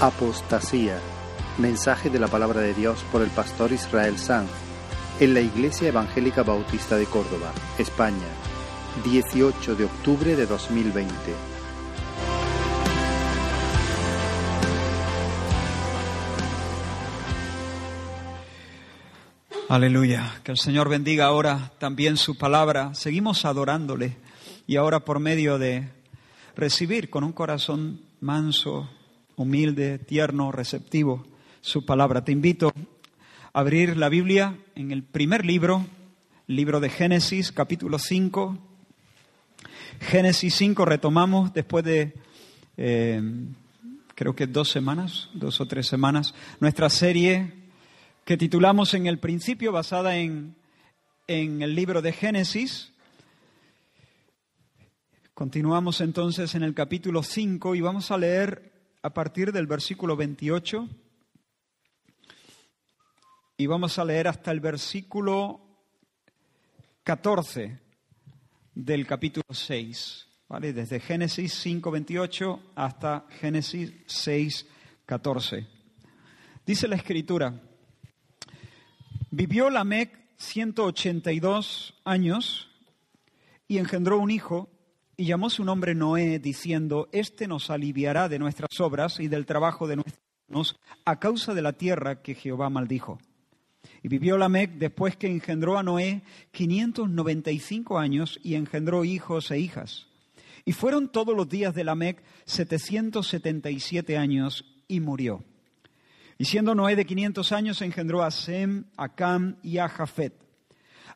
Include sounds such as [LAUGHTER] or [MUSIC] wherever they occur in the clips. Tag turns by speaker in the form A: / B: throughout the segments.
A: Apostasía. Mensaje de la palabra de Dios por el pastor Israel Sanz en la Iglesia Evangélica Bautista de Córdoba, España, 18 de octubre de 2020.
B: Aleluya. Que el Señor bendiga ahora también su palabra. Seguimos adorándole y ahora por medio de recibir con un corazón manso, humilde, tierno, receptivo su palabra. Te invito a abrir la Biblia en el primer libro, libro de Génesis, capítulo 5. Génesis 5 retomamos después de, eh, creo que dos semanas, dos o tres semanas, nuestra serie que titulamos en el principio, basada en, en el libro de Génesis. Continuamos entonces en el capítulo 5 y vamos a leer a partir del versículo 28 y vamos a leer hasta el versículo 14 del capítulo 6, ¿vale? Desde Génesis 5, 28 hasta Génesis 6, 14. Dice la escritura, vivió Lamec 182 años y engendró un hijo y llamó su nombre Noé, diciendo, Este nos aliviará de nuestras obras y del trabajo de nuestras manos a causa de la tierra que Jehová maldijo. Y vivió Lamec después que engendró a Noé 595 años y engendró hijos e hijas. Y fueron todos los días de Lamec 777 años y murió. Y siendo Noé de 500 años engendró a Sem, a Cam y a Jafet.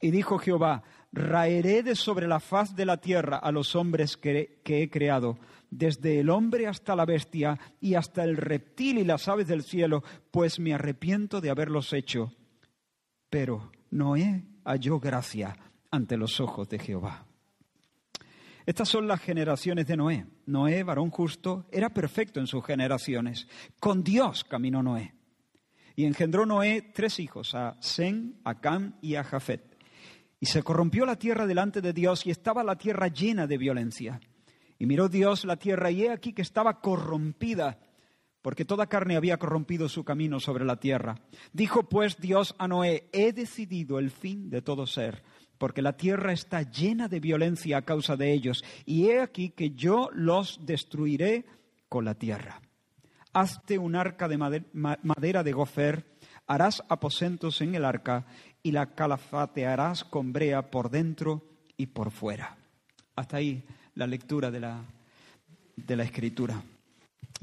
B: Y dijo Jehová, raeré de sobre la faz de la tierra a los hombres que, he creado, desde el hombre hasta la bestia y hasta el reptil y las aves del cielo, pues me arrepiento de haberlos hecho. Pero Noé halló gracia ante los ojos de Jehová. Estas son las generaciones de Noé. Noé, varón justo, era perfecto en sus generaciones. Con Dios caminó Noé. Y engendró Noé tres hijos, a Sem, a Cam y a Jafet. Y se corrompió la tierra delante de Dios y estaba la tierra llena de violencia. Y miró Dios la tierra y he aquí que estaba corrompida, porque toda carne había corrompido su camino sobre la tierra. Dijo pues Dios a Noé, he decidido el fin de todo ser, porque la tierra está llena de violencia a causa de ellos, y he aquí que yo los destruiré con la tierra. Hazte un arca de madera de gofer, harás aposentos en el arca y la calafatearás con brea por dentro y por fuera. Hasta ahí la lectura de la, de la escritura.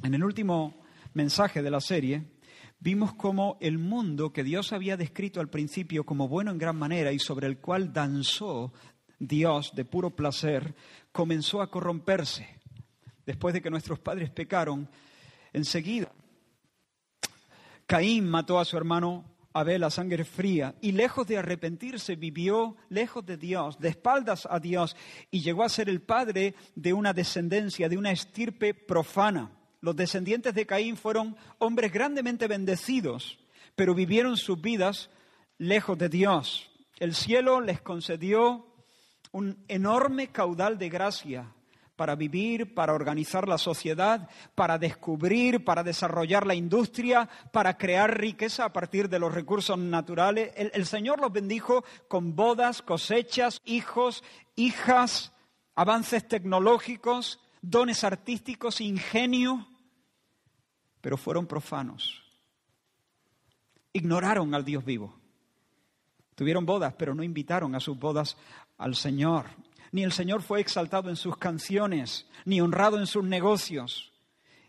B: En el último mensaje de la serie vimos cómo el mundo que Dios había descrito al principio como bueno en gran manera y sobre el cual danzó Dios de puro placer, comenzó a corromperse. Después de que nuestros padres pecaron, enseguida Caín mató a su hermano Abel a sangre fría y lejos de arrepentirse vivió lejos de Dios, de espaldas a Dios y llegó a ser el padre de una descendencia, de una estirpe profana. Los descendientes de Caín fueron hombres grandemente bendecidos, pero vivieron sus vidas lejos de Dios. El cielo les concedió un enorme caudal de gracia, para vivir, para organizar la sociedad, para descubrir, para desarrollar la industria, para crear riqueza a partir de los recursos naturales. El, Señor los bendijo con bodas, cosechas, hijos, hijas, avances tecnológicos, dones artísticos, ingenio, pero fueron profanos. Ignoraron al Dios vivo. Tuvieron bodas, pero no invitaron a sus bodas al Señor. Ni el Señor fue exaltado en sus canciones, ni honrado en sus negocios.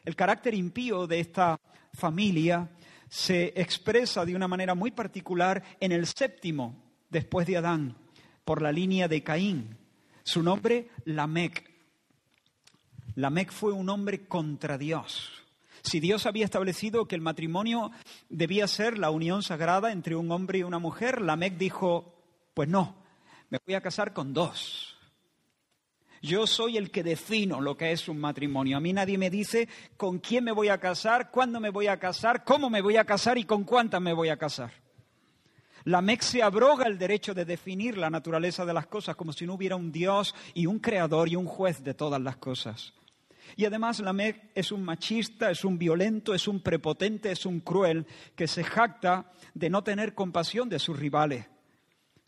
B: El carácter impío de esta familia se expresa de una manera muy particular en el séptimo, después de Adán, por la línea de Caín. Su nombre, Lamec. Lamec fue un hombre contra Dios. Si Dios había establecido que el matrimonio debía ser la unión sagrada entre un hombre y una mujer, Lamec dijo, pues no, me voy a casar con dos. Yo soy el que defino lo que es un matrimonio. A mí nadie me dice con quién me voy a casar, cuándo me voy a casar, cómo me voy a casar y con cuántas me voy a casar. Lamec se abroga el derecho de definir la naturaleza de las cosas como si no hubiera un Dios y un creador y un juez de todas las cosas. Y además Lamec es un machista, es un violento, es un prepotente, es un cruel que se jacta de no tener compasión de sus rivales.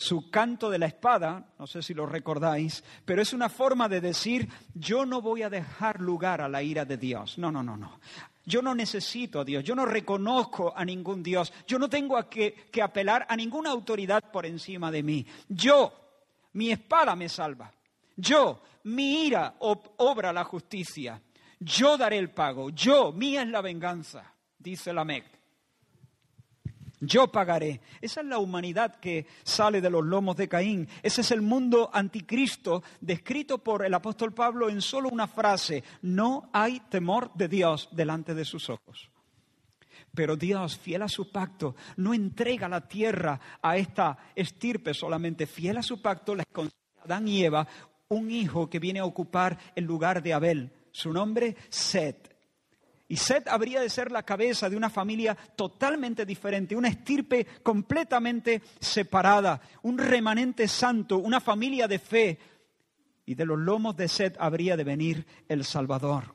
B: Su canto de la espada, no sé si lo recordáis, pero es una forma de decir, yo no voy a dejar lugar a la ira de Dios. No, no, no, no. Yo no necesito a Dios, yo no reconozco a ningún Dios, yo no tengo que, que apelar a ninguna autoridad por encima de mí. Yo, mi espada me salva. Yo, mi ira obra la justicia. Yo daré el pago. Yo, mía es la venganza, dice la Mec. Yo pagaré. Esa es la humanidad que sale de los lomos de Caín. Ese es el mundo anticristo descrito por el apóstol Pablo en solo una frase. No hay temor de Dios delante de sus ojos. Pero Dios, fiel a su pacto, no entrega la tierra a esta estirpe solamente. Fiel a su pacto, les concede a Adán y Eva un hijo que viene a ocupar el lugar de Abel. Su nombre, Set. Y Set habría de ser la cabeza de una familia totalmente diferente, una estirpe completamente separada, un remanente santo, una familia de fe. Y de los lomos de Set habría de venir el Salvador.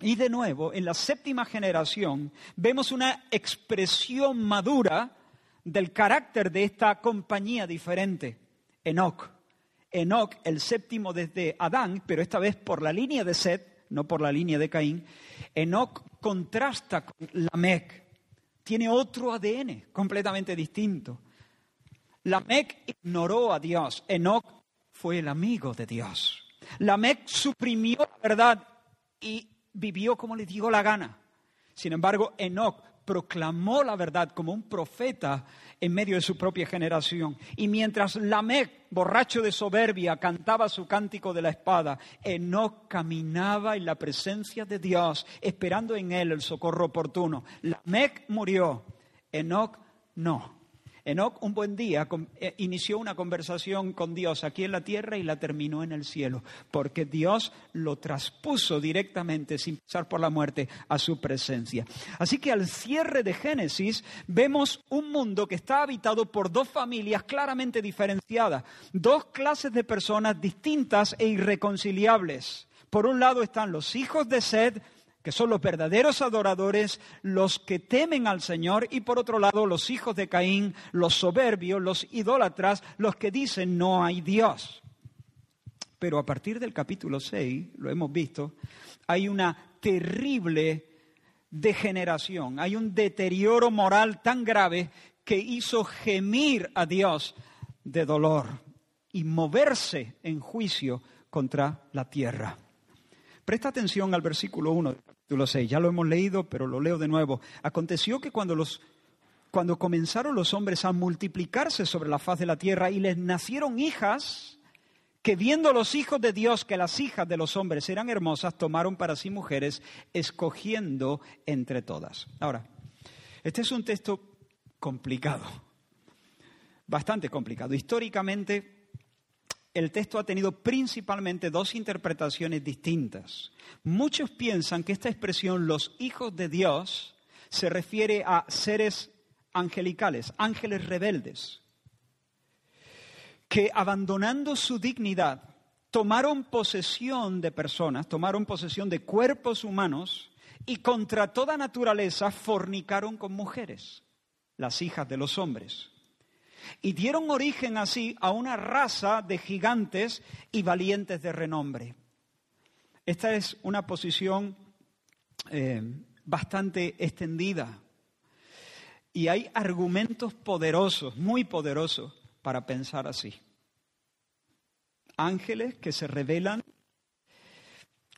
B: Y de nuevo, en la séptima generación, vemos una expresión madura del carácter de esta compañía diferente. Enoch. Enoch, el séptimo desde Adán, pero esta vez por la línea de Set, no por la línea de Caín. Enoch contrasta con Lamec, tiene otro ADN completamente distinto. Lamec ignoró a Dios, Enoch fue el amigo de Dios. Lamec suprimió la verdad y vivió como le dio la gana. Sin embargo, Enoch proclamó la verdad como un profeta en medio de su propia generación. Y mientras Lamec, borracho de soberbia, cantaba su cántico de la espada, Enoch caminaba en la presencia de Dios, esperando en él el socorro oportuno. Lamec murió, Enoch no. Enoch un buen día eh, inició una conversación con Dios aquí en la tierra y la terminó en el cielo, porque Dios lo traspuso directamente, sin pasar por la muerte, a su presencia. Así que al cierre de Génesis vemos un mundo que está habitado por dos familias claramente diferenciadas, dos clases de personas distintas e irreconciliables. Por un lado están los hijos de Sed, que son los verdaderos adoradores, los que temen al Señor, y por otro lado los hijos de Caín, los soberbios, los idólatras, los que dicen no hay Dios. Pero a partir del capítulo 6, lo hemos visto, hay una terrible degeneración, hay un deterioro moral tan grave que hizo gemir a Dios de dolor y moverse en juicio contra la tierra. Presta atención al versículo 1 lo sé, ya lo hemos leído, pero lo leo de nuevo. Aconteció que cuando, los, cuando comenzaron los hombres a multiplicarse sobre la faz de la tierra y les nacieron hijas, que viendo los hijos de Dios que las hijas de los hombres eran hermosas, tomaron para sí mujeres, escogiendo entre todas. Ahora, este es un texto complicado, bastante complicado. Históricamente, el texto ha tenido principalmente dos interpretaciones distintas. Muchos piensan que esta expresión, los hijos de Dios, se refiere a seres angelicales, ángeles rebeldes, que abandonando su dignidad, tomaron posesión de personas, tomaron posesión de cuerpos humanos y contra toda naturaleza fornicaron con mujeres, las hijas de los hombres y dieron origen así a una raza de gigantes y valientes de renombre. Esta es una posición eh, bastante extendida y hay argumentos poderosos, muy poderosos, para pensar así. Ángeles que se revelan,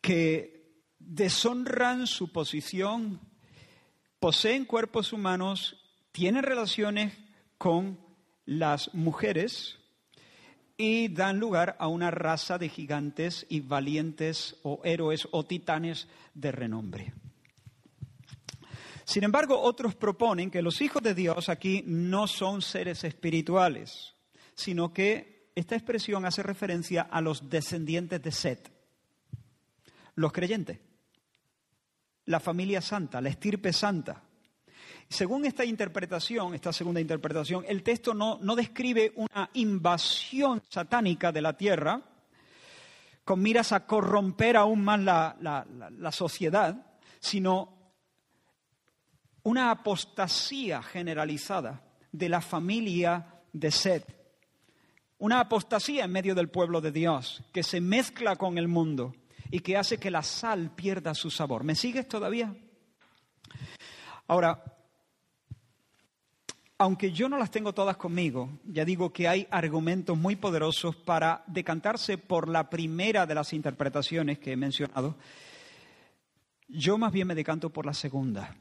B: que deshonran su posición, poseen cuerpos humanos, tienen relaciones con las mujeres y dan lugar a una raza de gigantes y valientes o héroes o titanes de renombre. Sin embargo, otros proponen que los hijos de Dios aquí no son seres espirituales, sino que esta expresión hace referencia a los descendientes de Set, los creyentes, la familia santa, la estirpe santa. Según esta interpretación, esta segunda interpretación, el texto no, describe una invasión satánica de la tierra con miras a corromper aún más la, la sociedad, sino una apostasía generalizada de la familia de Seth. Una apostasía en medio del pueblo de Dios que se mezcla con el mundo y que hace que la sal pierda su sabor. ¿Me sigues todavía? Ahora, aunque yo no las tengo todas conmigo, ya digo que hay argumentos muy poderosos para decantarse por la primera de las interpretaciones que he mencionado, yo más bien me decanto por la segunda.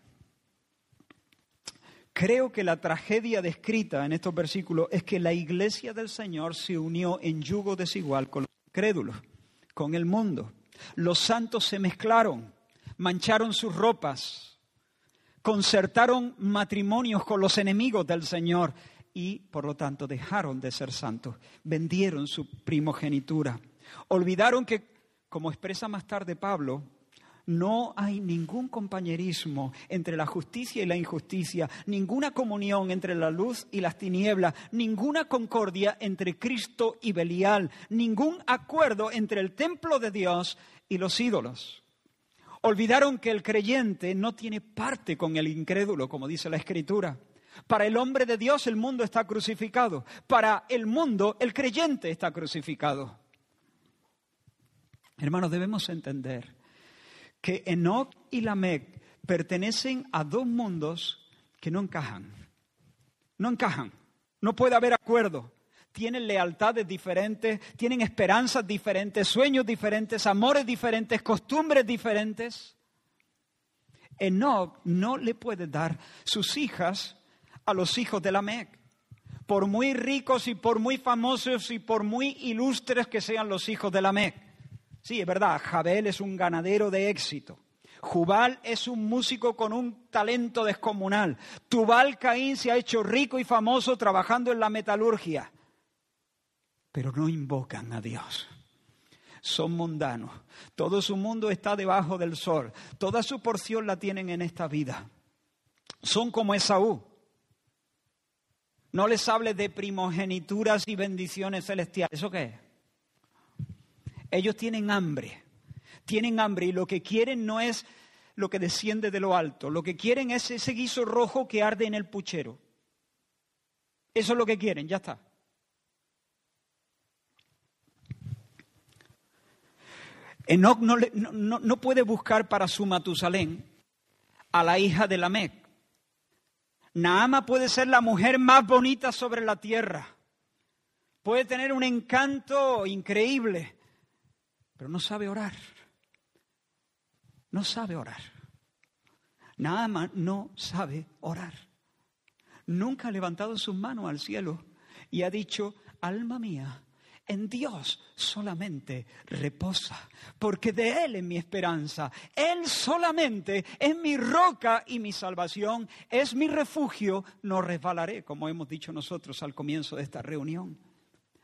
B: Creo que la tragedia descrita en estos versículos es que la iglesia del Señor se unió en yugo desigual con los incrédulos, con el mundo. Los santos se mezclaron, mancharon sus ropas, concertaron matrimonios con los enemigos del Señor y, por lo tanto, dejaron de ser santos, vendieron su primogenitura. Olvidaron que, como expresa más tarde Pablo, no hay ningún compañerismo entre la justicia y la injusticia, ninguna comunión entre la luz y las tinieblas, ninguna concordia entre Cristo y Belial, ningún acuerdo entre el templo de Dios y los ídolos. Olvidaron que el creyente no tiene parte con el incrédulo, como dice la Escritura. Para el hombre de Dios el mundo está crucificado. Para el mundo el creyente está crucificado. Hermanos, debemos entender que Enoch y Lamec pertenecen a dos mundos que no encajan. No encajan. No puede haber acuerdo. Tienen lealtades diferentes, tienen esperanzas diferentes, sueños diferentes, amores diferentes, costumbres diferentes. Enoch no le puede dar sus hijas a los hijos de Lamec. Por muy ricos y por muy famosos y por muy ilustres que sean los hijos de Lamec. Sí, es verdad, Jabel es un ganadero de éxito. Jubal es un músico con un talento descomunal. Tubal Caín se ha hecho rico y famoso trabajando en la metalurgia. Pero no invocan a Dios. Son mundanos. Todo su mundo está debajo del sol. Toda su porción la tienen en esta vida. Son como Esaú. No les hable de primogenituras y bendiciones celestiales. ¿Eso qué es? Ellos tienen hambre, tienen hambre y lo que quieren no es lo que desciende de lo alto, lo que quieren es ese guiso rojo que arde en el puchero. Eso es lo que quieren, ya está. Enoch no, puede buscar para su Matusalén a la hija de Lamec. Naama puede ser la mujer más bonita sobre la tierra. Puede tener un encanto increíble pero no sabe orar. No sabe orar. Nada más no sabe orar. Nunca ha levantado sus manos al cielo y ha dicho, alma mía, en Dios solamente reposa, porque de Él es mi esperanza. Él solamente es mi roca y mi salvación, es mi refugio, no resbalaré, como hemos dicho nosotros al comienzo de esta reunión.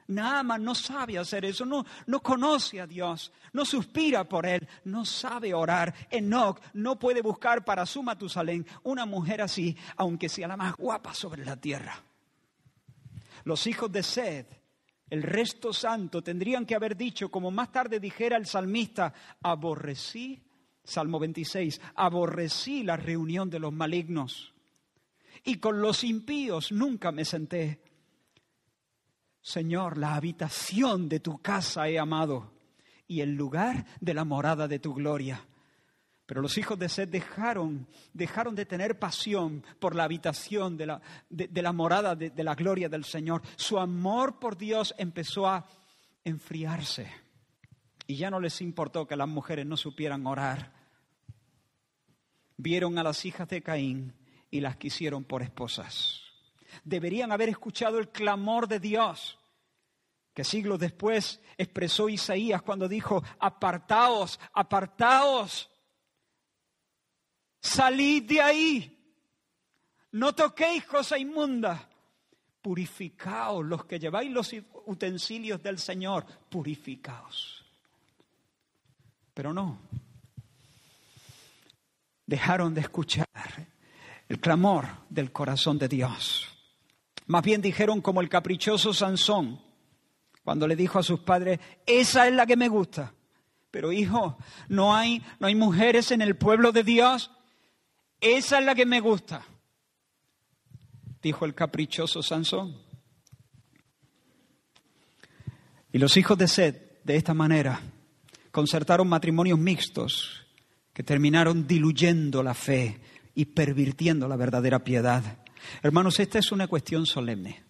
B: Naaman no sabe hacer eso, no, no conoce a Dios, no suspira por Él, no sabe orar. Enoch no puede buscar para su Matusalén una mujer así, aunque sea la más guapa sobre la tierra. Los hijos de Sed, el resto santo, tendrían que haber dicho, como más tarde dijera el salmista, aborrecí, Salmo 26, aborrecí la reunión de los malignos. Y con los impíos nunca me senté Señor, la habitación de tu casa he amado y el lugar de la morada de tu gloria. Pero los hijos de Sed dejaron, dejaron de tener pasión por la habitación de la, de, la morada de, de la gloria del Señor. Su amor por Dios empezó a enfriarse. Y ya no les importó que las mujeres no supieran orar. Vieron a las hijas de Caín y las quisieron por esposas. Deberían haber escuchado el clamor de Dios que siglos después expresó Isaías cuando dijo, apartaos, apartaos Salid de ahí. No toquéis cosa inmunda. Purificaos los que lleváis los utensilios del Señor. Purificaos. Pero no. Dejaron de escuchar el clamor del corazón de Dios. Más bien dijeron como el caprichoso Sansón, cuando le dijo a sus padres, esa es la que me gusta. Pero hijo, no hay, no hay mujeres en el pueblo de Dios. Esa es la que me gusta, dijo el caprichoso Sansón. Y los hijos de Sed, de esta manera, concertaron matrimonios mixtos que terminaron diluyendo la fe y pervirtiendo la verdadera piedad. Hermanos, esta es una cuestión solemne.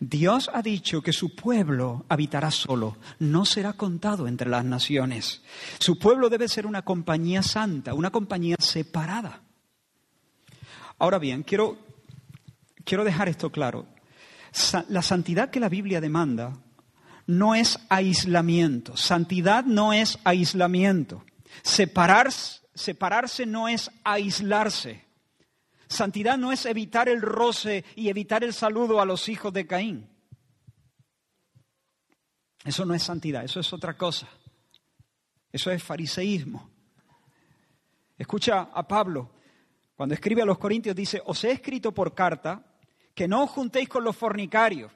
B: Dios ha dicho que su pueblo habitará solo, no será contado entre las naciones. Su pueblo debe ser una compañía santa, una compañía separada. Ahora bien, quiero, quiero dejar esto claro. La santidad que la Biblia demanda no es aislamiento. Santidad no es aislamiento. Separarse, separarse no es aislarse. Santidad no es evitar el roce y evitar el saludo a los hijos de Caín. Eso no es santidad, eso es otra cosa. Eso es fariseísmo. Escucha a Pablo, cuando escribe a los Corintios, dice, os he escrito por carta que no os juntéis con los fornicarios.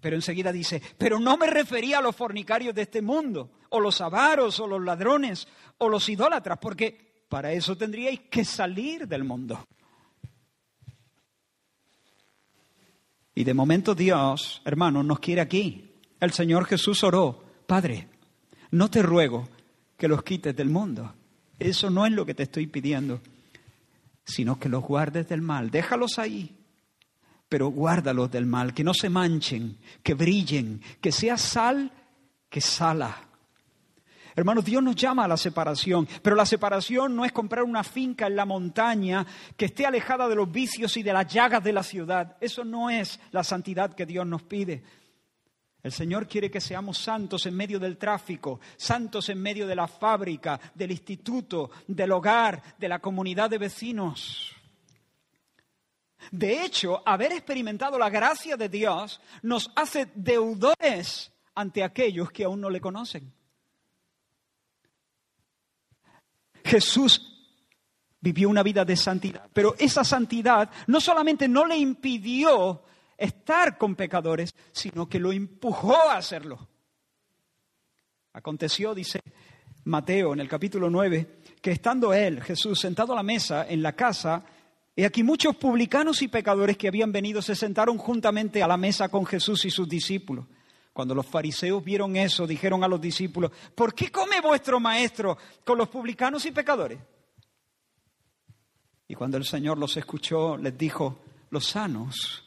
B: Pero enseguida dice, pero no me refería a los fornicarios de este mundo, o los avaros, o los ladrones, o los idólatras, porque para eso tendríais que salir del mundo. Y de momento Dios, hermanos, nos quiere aquí. El Señor Jesús oró, Padre, no te ruego que los quites del mundo. Eso no es lo que te estoy pidiendo, sino que los guardes del mal. Déjalos ahí, pero guárdalos del mal, que no se manchen, que brillen, que sea sal que sala. Hermanos, Dios nos llama a la separación, pero la separación no es comprar una finca en la montaña que esté alejada de los vicios y de las llagas de la ciudad. Eso no es la santidad que Dios nos pide. El Señor quiere que seamos santos en medio del tráfico, santos en medio de la fábrica, del instituto, del hogar, de la comunidad de vecinos. De hecho, haber experimentado la gracia de Dios nos hace deudores ante aquellos que aún no le conocen. Jesús vivió una vida de santidad, pero esa santidad no solamente no le impidió estar con pecadores, sino que lo empujó a hacerlo. Aconteció, dice Mateo en el capítulo 9, que estando él, Jesús, sentado a la mesa en la casa, y aquí muchos publicanos y pecadores que habían venido se sentaron juntamente a la mesa con Jesús y sus discípulos. Cuando los fariseos vieron eso, dijeron a los discípulos, ¿por qué come vuestro maestro con los publicanos y pecadores? Y cuando el Señor los escuchó, les dijo, los sanos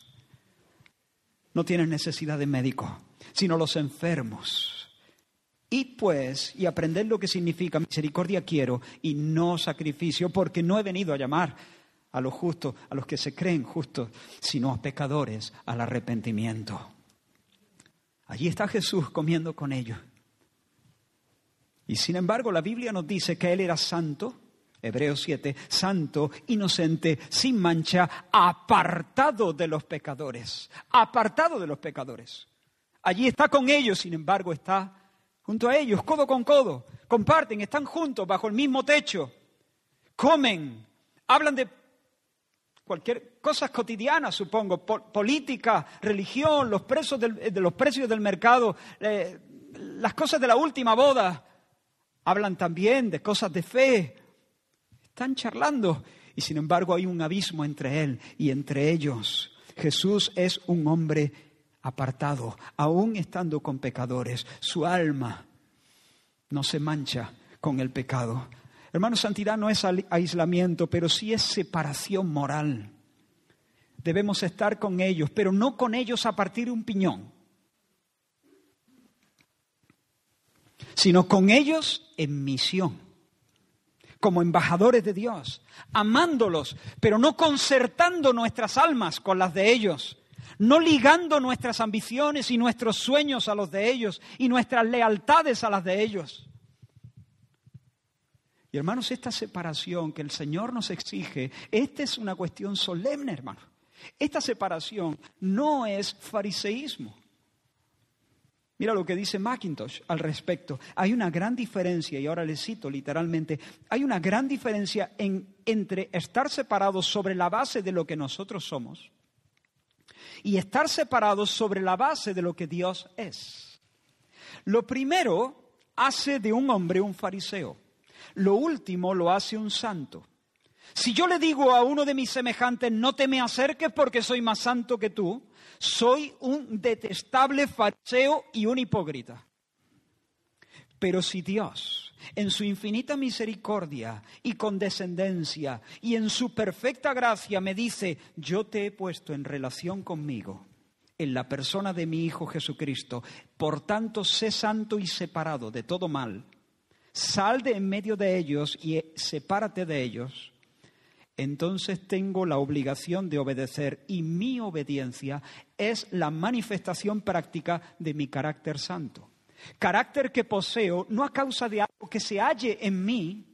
B: no tienen necesidad de médico, sino los enfermos. Id pues y aprended lo que significa misericordia quiero y no sacrificio, porque no he venido a llamar a los justos, a los que se creen justos, sino a pecadores al arrepentimiento. Allí está Jesús comiendo con ellos. Y sin embargo la Biblia nos dice que Él era santo, Hebreos 7, santo, inocente, sin mancha, apartado de los pecadores, apartado de los pecadores. Allí está con ellos, sin embargo está junto a ellos, codo con codo, comparten, están juntos bajo el mismo techo, comen, hablan de cualquier cosas cotidianas, supongo, política, religión, los, precios del, del mercado, eh, las cosas de la última boda. Hablan también de cosas de fe. Están charlando y sin embargo hay un abismo entre él y entre ellos. Jesús es un hombre apartado, aún estando con pecadores. Su alma no se mancha con el pecado. Hermano, santidad no es aislamiento, pero sí es separación moral. Debemos estar con ellos, pero no con ellos a partir de un piñón, sino con ellos en misión, como embajadores de Dios, amándolos, pero no concertando nuestras almas con las de ellos, no ligando nuestras ambiciones y nuestros sueños a los de ellos y nuestras lealtades a las de ellos. Hermanos, esta separación que el Señor nos exige, esta es una cuestión solemne, hermano. Esta separación no es fariseísmo. Mira lo que dice Mackintosh al respecto. Hay una gran diferencia, y ahora le cito literalmente, hay una gran diferencia entre estar separados sobre la base de lo que nosotros somos y estar separados sobre la base de lo que Dios es. Lo primero hace de un hombre un fariseo. Lo último lo hace un santo. Si yo le digo a uno de mis semejantes, no te me acerques porque soy más santo que tú, soy un detestable fariseo y un hipócrita. Pero si Dios, en su infinita misericordia y condescendencia y en su perfecta gracia me dice, yo te he puesto en relación conmigo, en la persona de mi Hijo Jesucristo, por tanto sé santo y separado de todo mal, sal de en medio de ellos y sepárate de ellos entonces tengo la obligación de obedecer y mi obediencia es la manifestación práctica de mi carácter santo. Carácter que poseo no a causa de algo que se halle en mí,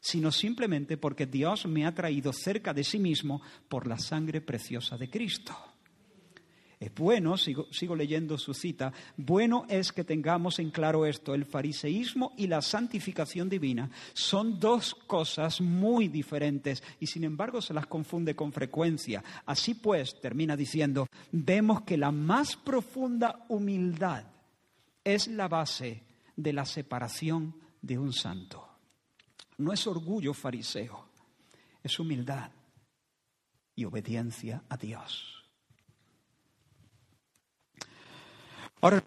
B: sino simplemente porque Dios me ha traído cerca de sí mismo por la sangre preciosa de Cristo. Es bueno, sigo, sigo, leyendo su cita, bueno es que tengamos en claro esto, el fariseísmo y la santificación divina son dos cosas muy diferentes y sin embargo se las confunde con frecuencia. Así pues, termina diciendo, vemos que la más profunda humildad es la base de la separación de un santo. No es orgullo fariseo, es humildad y obediencia a Dios. Ahora,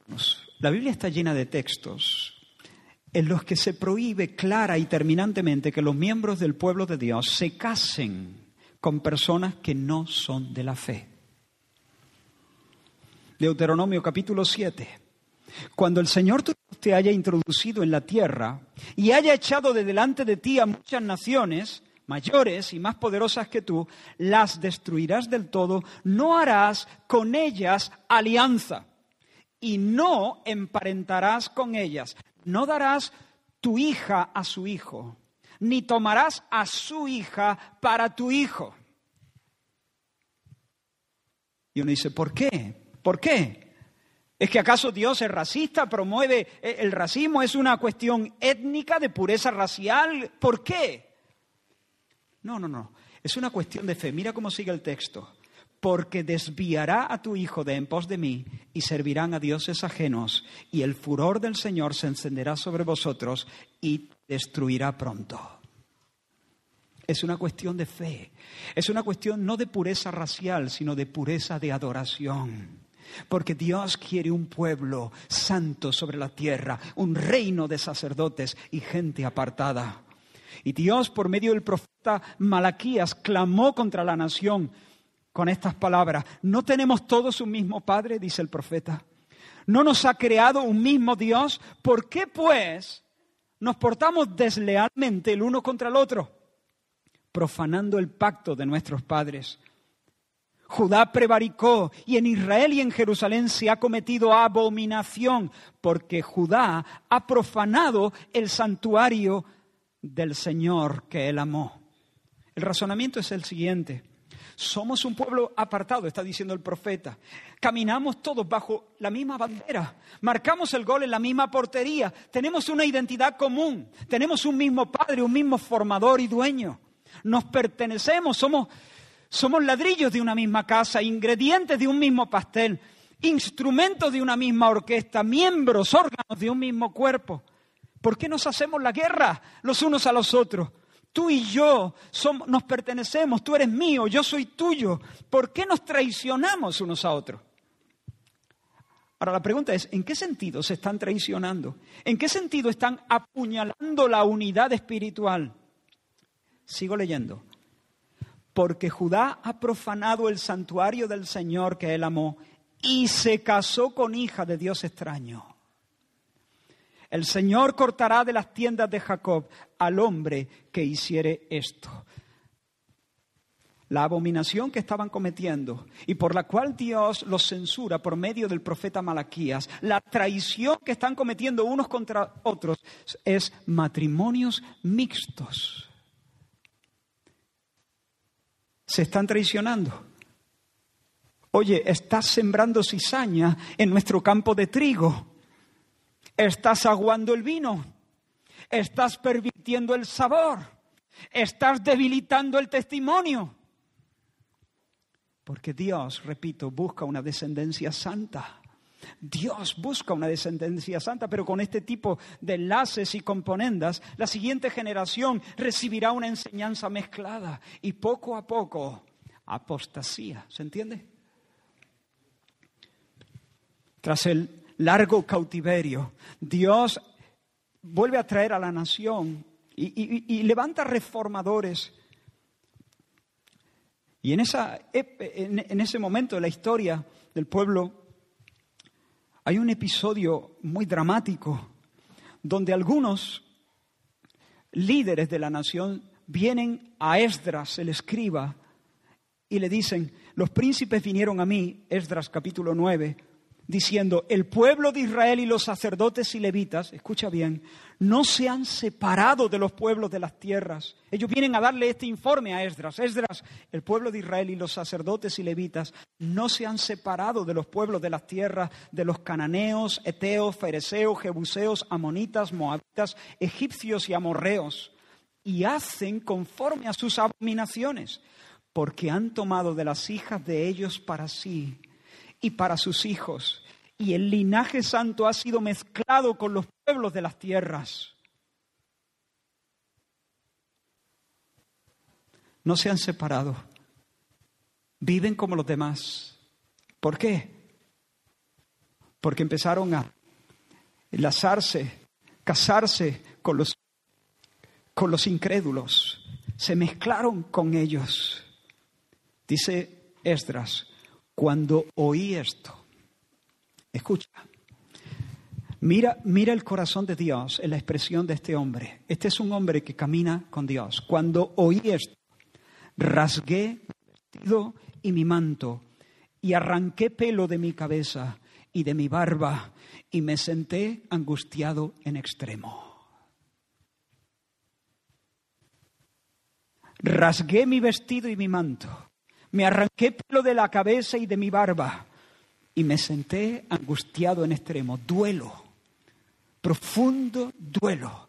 B: la Biblia está llena de textos en los que se prohíbe clara y terminantemente que los miembros del pueblo de Dios se casen con personas que no son de la fe. Deuteronomio capítulo 7. Cuando el Señor te haya introducido en la tierra y haya echado de delante de ti a muchas naciones, mayores y más poderosas que tú, las destruirás del todo, no harás con ellas alianza y no emparentarás con ellas. No darás tu hija a su hijo, ni tomarás a su hija para tu hijo. Y uno dice, ¿por qué? ¿Por qué? ¿Es que acaso Dios es racista, promueve el racismo? ¿Es una cuestión étnica de pureza racial? ¿Por qué? No, no, no. Es una cuestión de fe. Mira cómo sigue el texto porque desviará a tu hijo de en pos de mí y servirán a dioses ajenos, y el furor del Señor se encenderá sobre vosotros y destruirá pronto. Es una cuestión de fe, es una cuestión no de pureza racial, sino de pureza de adoración. Porque Dios quiere un pueblo santo sobre la tierra, un reino de sacerdotes y gente apartada. Y Dios, por medio del profeta Malaquías, clamó contra la nación con estas palabras. ¿No tenemos todos un mismo Padre? dice el profeta. ¿No nos ha creado un mismo Dios? ¿Por qué pues nos portamos deslealmente el uno contra el otro? Profanando el pacto de nuestros padres. Judá prevaricó y en Israel y en Jerusalén se ha cometido abominación porque Judá ha profanado el santuario del Señor que él amó. El razonamiento es el siguiente. Somos un pueblo apartado, está diciendo el profeta. Caminamos todos bajo la misma bandera. Marcamos el gol en la misma portería. Tenemos una identidad común. Tenemos un mismo padre, un mismo formador y dueño. Nos pertenecemos, somos, somos ladrillos de una misma casa, ingredientes de un mismo pastel, instrumentos de una misma orquesta, miembros, órganos de un mismo cuerpo. ¿Por qué nos hacemos la guerra los unos a los otros? Tú y yo somos, nos pertenecemos, tú eres mío, yo soy tuyo. ¿Por qué nos traicionamos unos a otros? Ahora la pregunta es, ¿en qué sentido se están traicionando? ¿En qué sentido están apuñalando la unidad espiritual? Sigo leyendo. Porque Judá ha profanado el santuario del Señor que él amó y se casó con hija de Dios extraño. El Señor cortará de las tiendas de Jacob al hombre que hiciere esto la abominación que estaban cometiendo y por la cual Dios los censura por medio del profeta Malaquías, la traición que están cometiendo unos contra otros es matrimonios mixtos. Se están traicionando. Oye, estás sembrando cizaña en nuestro campo de trigo. Estás aguando el vino. Estás pervirtiendo el sabor. Estás debilitando el testimonio. Porque Dios, repito, busca una descendencia santa. Dios busca una descendencia santa, pero con este tipo de enlaces y componendas, la siguiente generación recibirá una enseñanza mezclada y poco a poco apostasía. ¿Se entiende? Tras el largo cautiverio, Dios vuelve a traer a la nación y, levanta reformadores. Y en, esa, en ese momento de la historia del pueblo hay un episodio muy dramático donde algunos líderes de la nación vienen a Esdras, el escriba, y le dicen, los príncipes vinieron a mí, Esdras capítulo 9, diciendo, el pueblo de Israel y los sacerdotes y levitas, escucha bien, no se han separado de los pueblos de las tierras. Ellos vienen a darle este informe a Esdras. Esdras, el pueblo de Israel y los sacerdotes y levitas no se han separado de los pueblos de las tierras, de los cananeos, eteos, fereceos, jebuseos, amonitas, moabitas, egipcios y amorreos, y hacen conforme a sus abominaciones, porque han tomado de las hijas de ellos para sí y para sus hijos. Y el linaje santo ha sido mezclado con los pueblos de las tierras. No se han separado. Viven como los demás. ¿Por qué? Porque empezaron a enlazarse, casarse con los, con los incrédulos. Se mezclaron con ellos. Dice Esdras, cuando oí esto, escucha, mira, mira el corazón de Dios en la expresión de este hombre. Este es un hombre que camina con Dios. Cuando oí esto, rasgué mi vestido y mi manto y arranqué pelo de mi cabeza y de mi barba y me senté angustiado en extremo. Rasgué mi vestido y mi manto me arranqué pelo de la cabeza y de mi barba y me senté angustiado en extremo. Duelo, profundo duelo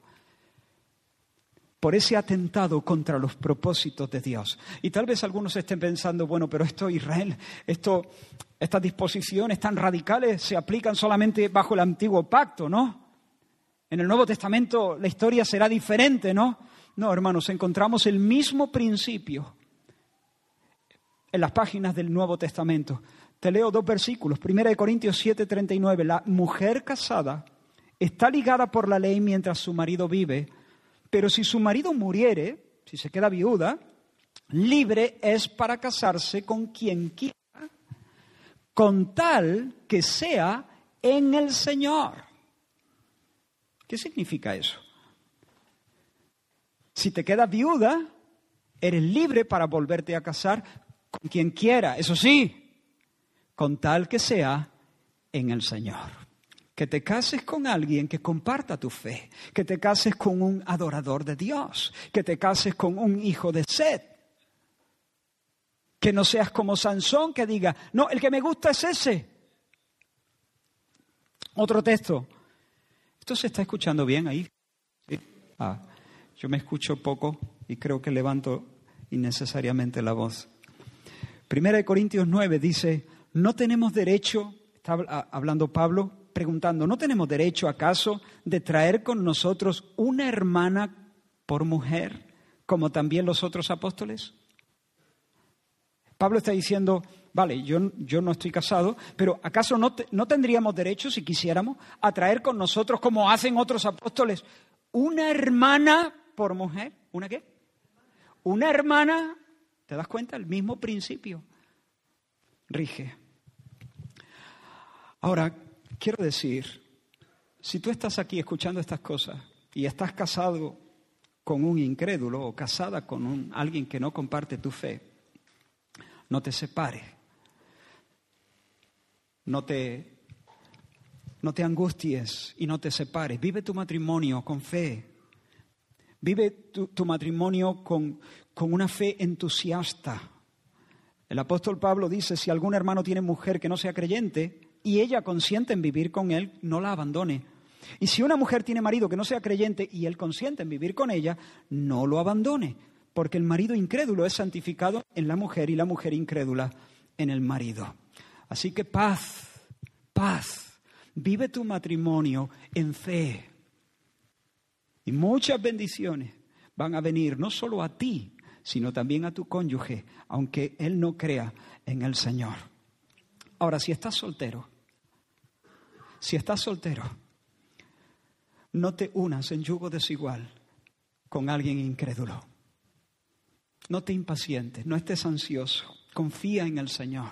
B: por ese atentado contra los propósitos de Dios. Y tal vez algunos estén pensando, bueno, pero esto Israel, esto, estas disposiciones tan radicales se aplican solamente bajo el antiguo pacto, ¿no? En el Nuevo Testamento la historia será diferente, ¿no? No, hermanos, encontramos el mismo principio en las páginas del Nuevo Testamento. Te leo dos versículos. Primera de Corintios 7:39. La mujer casada está ligada por la ley mientras su marido vive, pero si su marido muriere, si se queda viuda, libre es para casarse con quien quiera, con tal que sea en el Señor. ¿Qué significa eso? Si te quedas viuda, eres libre para volverte a casar con quien quiera, eso sí, con tal que sea en el Señor. Que te cases con alguien que comparta tu fe, que te cases con un adorador de Dios, que te cases con un hijo de sed. Que no seas como Sansón que diga, no, el que me gusta es ese. Otro texto. ¿Esto se está escuchando bien ahí? Ah, yo me escucho poco y creo que levanto innecesariamente la voz. Primera de Corintios 9 dice, no tenemos derecho, está hablando Pablo, preguntando, ¿no tenemos derecho acaso de traer con nosotros una hermana por mujer, como también los otros apóstoles? Pablo está diciendo, Vale, yo, yo no estoy casado, pero ¿acaso no, no tendríamos derecho, si quisiéramos, a traer con nosotros, como hacen otros apóstoles, una hermana por mujer? ¿Una qué? Una hermana, ¿te das cuenta? El mismo principio rige. Ahora, quiero decir, si tú estás aquí escuchando estas cosas y estás casado con un incrédulo o casada con un, alguien que no comparte tu fe, no te separes no te, no te angusties y no te separes. Vive tu matrimonio con fe. Vive tu, matrimonio con, con una fe entusiasta. El apóstol Pablo dice, si algún hermano tiene mujer que no sea creyente y ella consiente en vivir con él, no la abandone. Y si una mujer tiene marido que no sea creyente y él consiente en vivir con ella, no lo abandone, porque el marido incrédulo es santificado en la mujer y la mujer incrédula en el marido. Así que paz, paz. Vive tu matrimonio en fe. Y muchas bendiciones van a venir no solo a ti, sino también a tu cónyuge, aunque él no crea en el Señor. Ahora, si estás soltero, si estás soltero, no te unas en yugo desigual con alguien incrédulo. No te impacientes, no estés ansioso, confía en el Señor.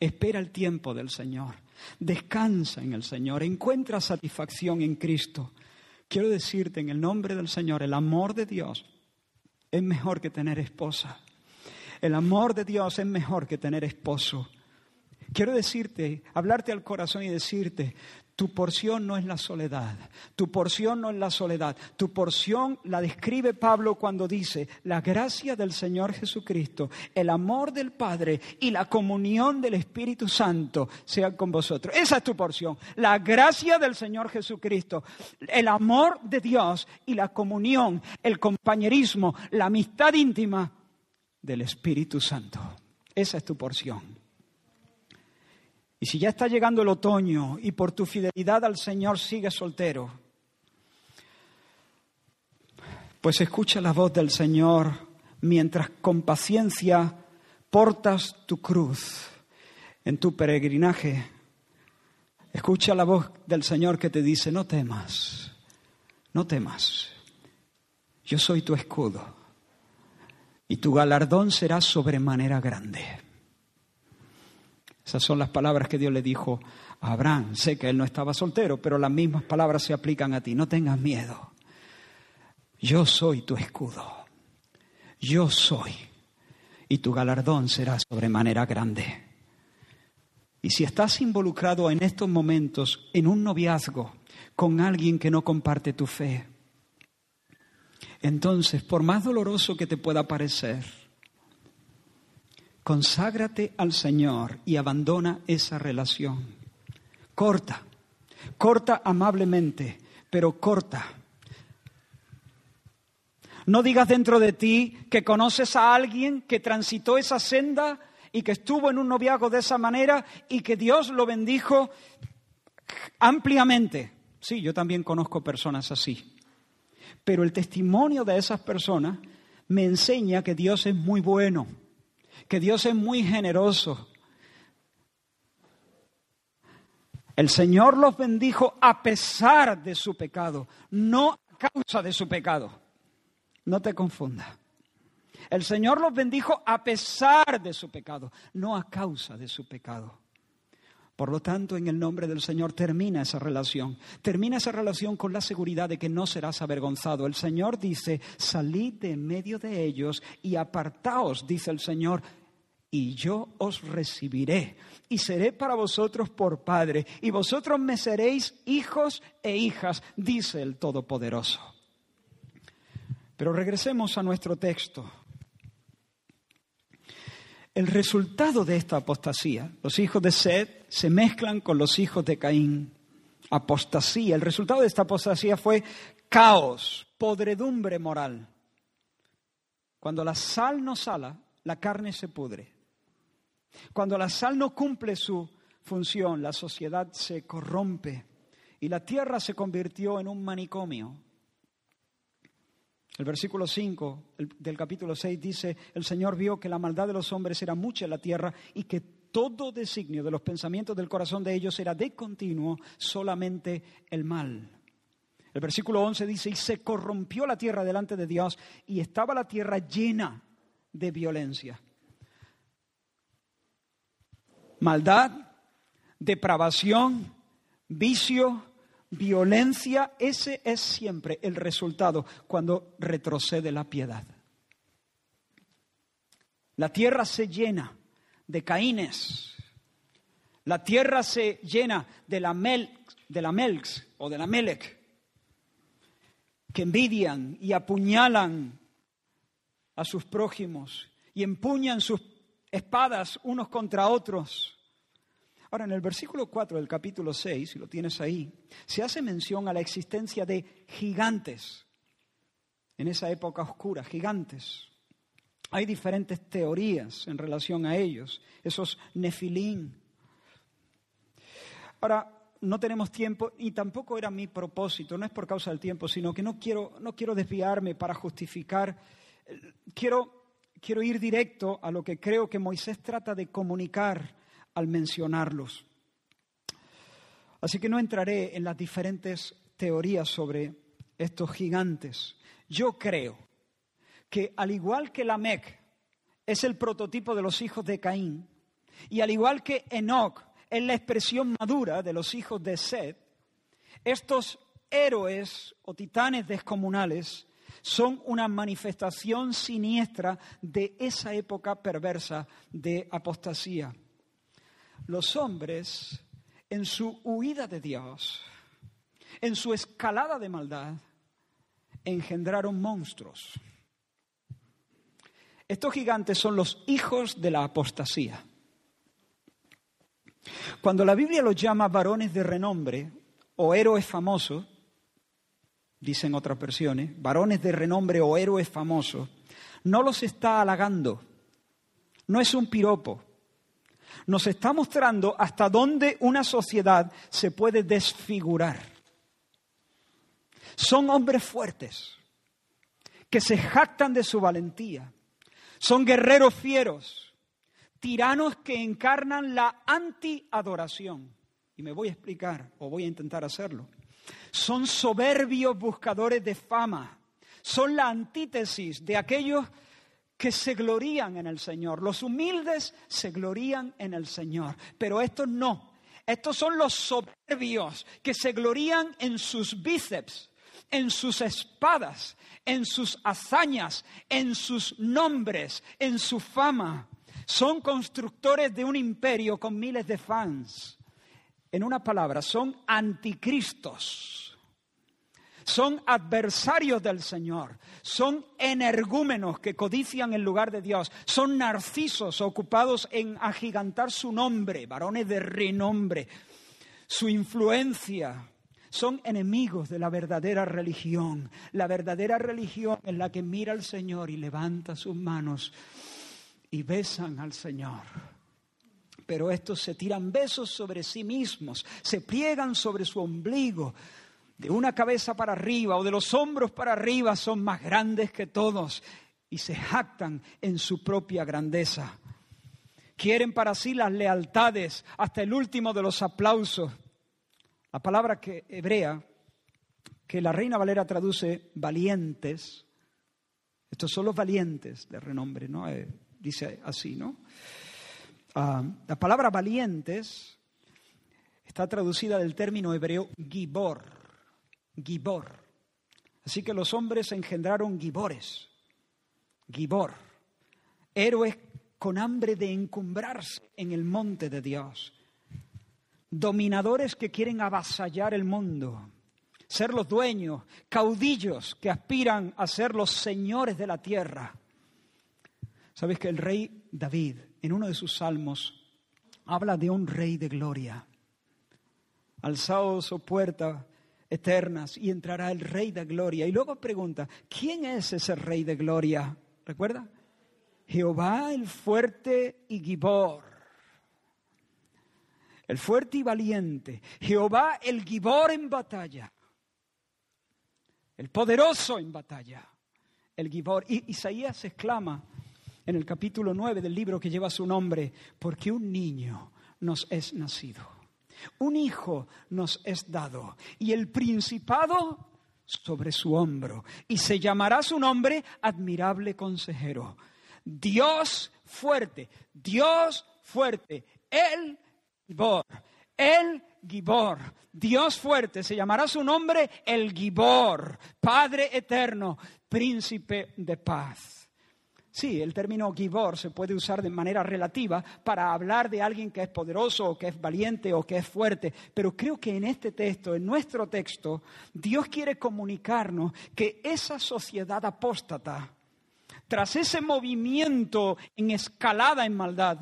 B: Espera el tiempo del Señor. Descansa en el Señor. Encuentra satisfacción en Cristo. Quiero decirte en el nombre del Señor, el amor de Dios es mejor que tener esposa. El amor de Dios es mejor que tener esposo. Quiero decirte, hablarte al corazón y decirte, tu porción no es la soledad, tu porción no es la soledad, tu porción la describe Pablo cuando dice, la gracia del Señor Jesucristo, el amor del Padre y la comunión del Espíritu Santo sean con vosotros. Esa es tu porción, la gracia del Señor Jesucristo, el amor de Dios y la comunión, el compañerismo, la amistad íntima del Espíritu Santo. Esa es tu porción. Y si ya está llegando el otoño y por tu fidelidad al Señor sigues soltero, pues escucha la voz del Señor mientras con paciencia portas tu cruz en tu peregrinaje. Escucha la voz del Señor que te dice, no temas, no temas, yo soy tu escudo y tu galardón será sobremanera grande. Esas son las palabras que Dios le dijo a Abraham. Sé que él no estaba soltero, pero las mismas palabras se aplican a ti. No tengas miedo. Yo soy tu escudo. Yo soy. Y tu galardón será sobremanera grande. Y si estás involucrado en estos momentos en un noviazgo con alguien que no comparte tu fe, entonces, por más doloroso que te pueda parecer, Conságrate al Señor y abandona esa relación. Corta, corta amablemente, pero corta. No digas dentro de ti que conoces a alguien que transitó esa senda y que estuvo en un noviazgo de esa manera y que Dios lo bendijo ampliamente. Sí, yo también conozco personas así. Pero el testimonio de esas personas me enseña que Dios es muy bueno que Dios es muy generoso. El Señor los bendijo a pesar de su pecado, no a causa de su pecado. No te confunda. El Señor los bendijo a pesar de su pecado, no a causa de su pecado. Por lo tanto, en el nombre del Señor termina esa relación. Termina esa relación con la seguridad de que no serás avergonzado. El Señor dice, salid de medio de ellos y apartaos, dice el Señor, y yo os recibiré y seré para vosotros por Padre, y vosotros me seréis hijos e hijas, dice el Todopoderoso. Pero regresemos a nuestro texto. El resultado de esta apostasía, los hijos de Seth se mezclan con los hijos de Caín. Apostasía, el resultado de esta apostasía fue caos, podredumbre moral. Cuando la sal no sala, la carne se pudre. Cuando la sal no cumple su función, la sociedad se corrompe y la tierra se convirtió en un manicomio. El versículo 5 del capítulo 6 dice, el Señor vio que la maldad de los hombres era mucha en la tierra y que todo designio de los pensamientos del corazón de ellos era de continuo solamente el mal. El versículo 11 dice, y se corrompió la tierra delante de Dios y estaba la tierra llena de violencia. Maldad, depravación, vicio, violencia, ese es siempre el resultado cuando retrocede la piedad. La tierra se llena de Caínes. La tierra se llena de la, Mel, de la Melx o de la Melec, que envidian y apuñalan a sus prójimos y empuñan sus espadas unos contra otros. Ahora, en el versículo 4 del capítulo 6, si lo tienes ahí, se hace mención a la existencia de gigantes en esa época oscura, gigantes. Hay diferentes teorías en relación a ellos, esos nefilín. Ahora, no tenemos tiempo y tampoco era mi propósito, no es por causa del tiempo, sino que no quiero, no quiero desviarme para justificar. Quiero, quiero ir directo a lo que creo que Moisés trata de comunicar al mencionarlos. Así que no entraré en las diferentes teorías sobre estos gigantes. Yo creo que al igual que Lamec es el prototipo de los hijos de Caín, y al igual que Enoch es la expresión madura de los hijos de Seth, estos héroes o titanes descomunales son una manifestación siniestra de esa época perversa de apostasía. Los hombres, en su huida de Dios, en su escalada de maldad, engendraron monstruos estos gigantes son los hijos de la apostasía. Cuando la Biblia los llama varones de renombre o héroes famosos, dicen otras versiones, varones de renombre o héroes famosos, no los está halagando, no es un piropo. Nos está mostrando hasta dónde una sociedad se puede desfigurar. Son hombres fuertes que se jactan de su valentía, son guerreros fieros, tiranos que encarnan la anti-adoración. Y me voy a explicar, o voy a intentar hacerlo. Son soberbios buscadores de fama. Son la antítesis de aquellos que se glorían en el Señor. Los humildes se glorían en el Señor, pero estos no. Estos son los soberbios que se glorían en sus bíceps, en sus espadas, en sus hazañas, en sus nombres, en su fama. Son constructores de un imperio con miles de fans. En una palabra, son anticristos. Son adversarios del Señor, son energúmenos que codician el lugar de Dios, son narcisos ocupados en agigantar su nombre, varones de renombre, su influencia, son enemigos de la verdadera religión. La verdadera religión es la que mira al Señor y levanta sus manos y besan al Señor. Pero estos se tiran besos sobre sí mismos, se pliegan sobre su ombligo, de una cabeza para arriba o de los hombros para arriba son más grandes que todos y se jactan en su propia grandeza. Quieren para sí las lealtades hasta el último de los aplausos la palabra que, hebrea, que la Reina Valera traduce valientes, estos son los valientes de renombre, ¿no? Eh, dice así, ¿no? Ah, la palabra valientes está traducida del término hebreo gibor, gibor. Así que los hombres engendraron gibores, gibor, héroes con hambre de encumbrarse en el monte de Dios dominadores que quieren avasallar el mundo, ser los dueños, caudillos que aspiran a ser los señores de la tierra. Sabes que el rey David, en uno de sus salmos, habla de un rey de gloria. Alzaos o puertas eternas y entrará el rey de gloria. Y luego pregunta, ¿quién es ese rey de gloria? ¿Recuerda? Jehová el fuerte y Gibor el fuerte y valiente, Jehová el Gibor en batalla, el poderoso en batalla, el Gibor. Y Isaías exclama en el capítulo 9 del libro que lleva su nombre, porque un niño nos es nacido, un hijo nos es dado, y el principado sobre su hombro, y se llamará su nombre admirable consejero, Dios fuerte, Dios fuerte, el Gibor, el Gibor, Dios fuerte, se llamará su nombre el Gibor, Padre eterno, príncipe de paz. Sí, el término Gibor se puede usar de manera relativa para hablar de alguien que es poderoso o que es valiente o que es fuerte, pero creo que en este texto, en nuestro texto, Dios quiere comunicarnos que esa sociedad apóstata, tras ese movimiento en escalada en maldad,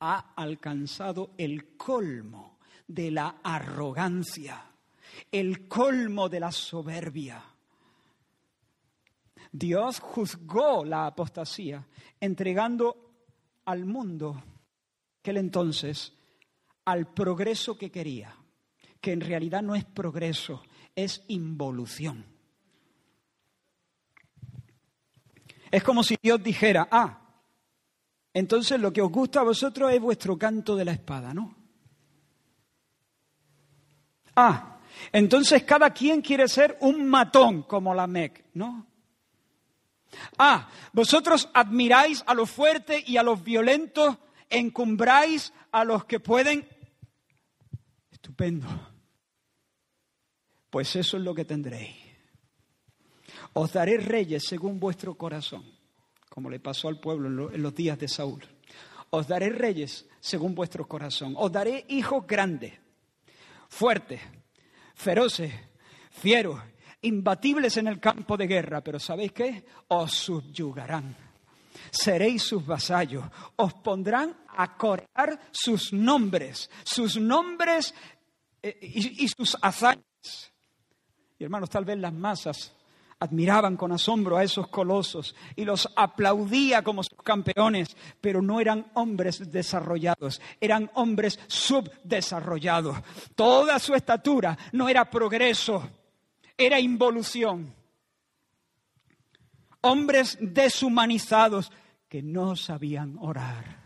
B: ha alcanzado el colmo de la arrogancia, el colmo de la soberbia. Dios juzgó la apostasía, entregando al mundo aquel entonces al progreso que quería, que en realidad no es progreso, es involución. Es como si Dios dijera, ah, entonces lo que os gusta a vosotros es vuestro canto de la espada, ¿no? Ah, entonces cada quien quiere ser un matón como la Mec, ¿no? Ah, vosotros admiráis a los fuertes y a los violentos, encumbráis a los que pueden. Estupendo. Pues eso es lo que tendréis. Os daré reyes según vuestro corazón, como le pasó al pueblo en los días de Saúl. Os daré reyes según vuestro corazón. Os daré hijos grandes, fuertes, feroces, fieros imbatibles en el campo de guerra, pero ¿sabéis qué? Os subyugarán. Seréis sus vasallos, os pondrán a corear sus nombres, sus nombres eh, y, y sus hazañas. Y hermanos, tal vez las masas admiraban con asombro a esos colosos y los aplaudía como sus campeones, pero no eran hombres desarrollados, eran hombres subdesarrollados. Toda su estatura no era progreso, era involución. Hombres deshumanizados que no sabían orar.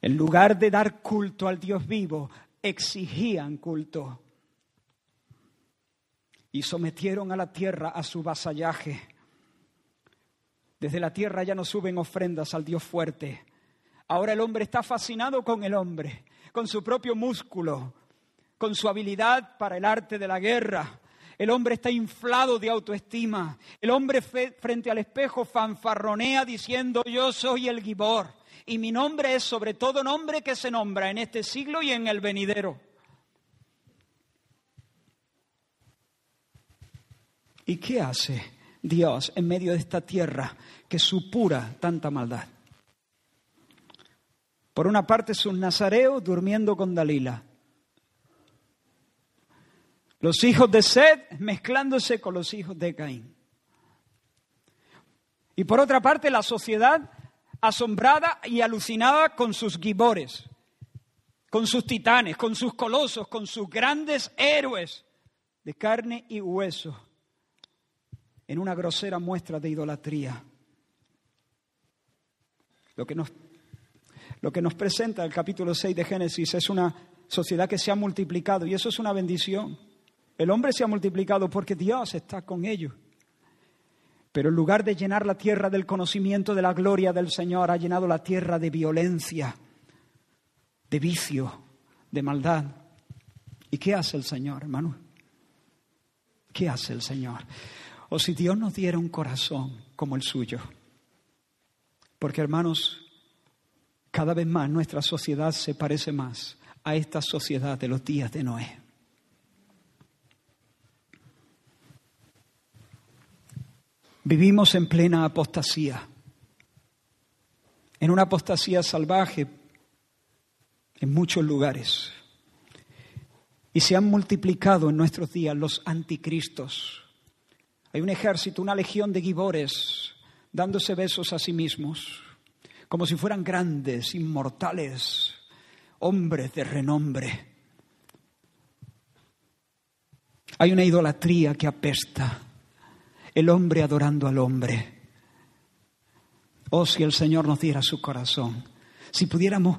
B: En lugar de dar culto al Dios vivo, exigían culto. Y sometieron a la tierra a su vasallaje. Desde la tierra ya no suben ofrendas al Dios fuerte. Ahora el hombre está fascinado con el hombre, con su propio músculo, con su habilidad para el arte de la guerra. El hombre está inflado de autoestima. El hombre frente al espejo fanfarronea diciendo yo soy el Gibor. Y mi nombre es sobre todo nombre que se nombra en este siglo y en el venidero. ¿Y qué hace Dios en medio de esta tierra que supura tanta maldad? Por una parte es un nazareo durmiendo con Dalila. Los hijos de Sed mezclándose con los hijos de Caín. Y por otra parte, la sociedad asombrada y alucinada con sus gibores, con sus titanes, con sus colosos, con sus grandes héroes de carne y hueso, en una grosera muestra de idolatría. Lo que nos, lo que nos presenta el capítulo 6 de Génesis es una sociedad que se ha multiplicado y eso es una bendición. El hombre se ha multiplicado porque Dios está con ellos. Pero en lugar de llenar la tierra del conocimiento de la gloria del Señor, ha llenado la tierra de violencia, de vicio, de maldad. ¿Y qué hace el Señor, hermano? ¿Qué hace el Señor? O si Dios nos diera un corazón como el suyo. Porque, hermanos, cada vez más nuestra sociedad se parece más a esta sociedad de los días de Noé. Vivimos en plena apostasía, en una apostasía salvaje en muchos lugares. Y se han multiplicado en nuestros días los anticristos. Hay un ejército, una legión de gibores dándose besos a sí mismos, como si fueran grandes, inmortales, hombres de renombre. Hay una idolatría que apesta el hombre adorando al hombre. Oh, si el Señor nos diera su corazón, si pudiéramos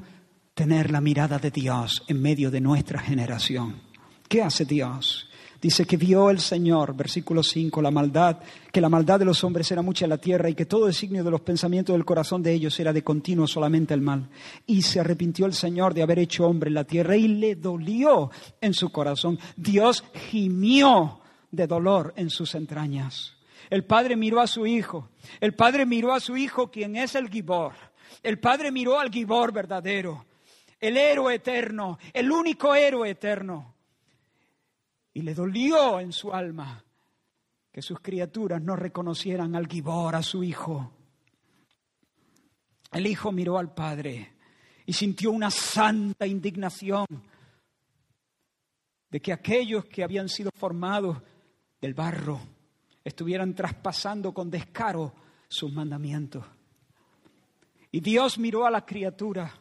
B: tener la mirada de Dios en medio de nuestra generación. ¿Qué hace Dios? Dice que vio el Señor, versículo 5, la maldad, que la maldad de los hombres era mucha en la tierra y que todo el signo de los pensamientos del corazón de ellos era de continuo solamente el mal. Y se arrepintió el Señor de haber hecho hombre en la tierra y le dolió en su corazón. Dios gimió de dolor en sus entrañas. El Padre miró a su Hijo. El Padre miró a su Hijo, quien es el Gibor. El Padre miró al Gibor verdadero, el héroe eterno, el único héroe eterno y le dolió en su alma que sus criaturas no reconocieran al Gibor, a su hijo. El hijo miró al padre y sintió una santa indignación de que aquellos que habían sido formados del barro estuvieran traspasando con descaro sus mandamientos. Y Dios miró a la criatura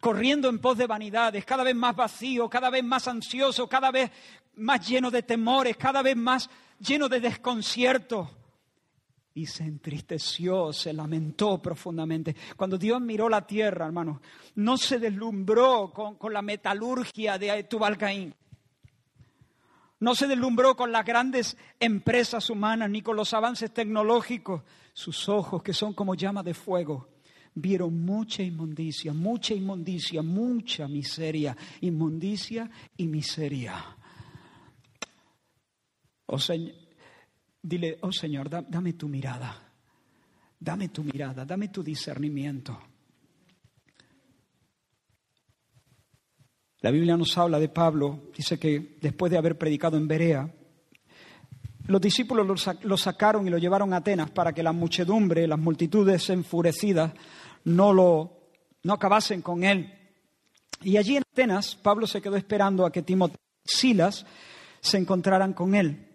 B: corriendo en pos de vanidades, cada vez más vacío, cada vez más ansioso, cada vez más lleno de temores, cada vez más lleno de desconcierto. Y se entristeció, se lamentó profundamente. Cuando Dios miró la tierra, hermano, no se deslumbró con, con la metalurgia de Tubalcaín. No se deslumbró con las grandes empresas humanas ni con los avances tecnológicos. Sus ojos, que son como llamas de fuego, vieron mucha inmundicia, mucha inmundicia, mucha miseria, inmundicia y miseria. Oh, Señor, dile, oh Señor, dame tu mirada, dame tu mirada, dame tu discernimiento. La Biblia nos habla de Pablo, dice que después de haber predicado en Berea, los discípulos lo, sacaron y lo llevaron a Atenas para que la muchedumbre, las multitudes enfurecidas, no, lo, no acabasen con él. Y allí en Atenas, Pablo se quedó esperando a que Timoteo y Silas se encontraran con él.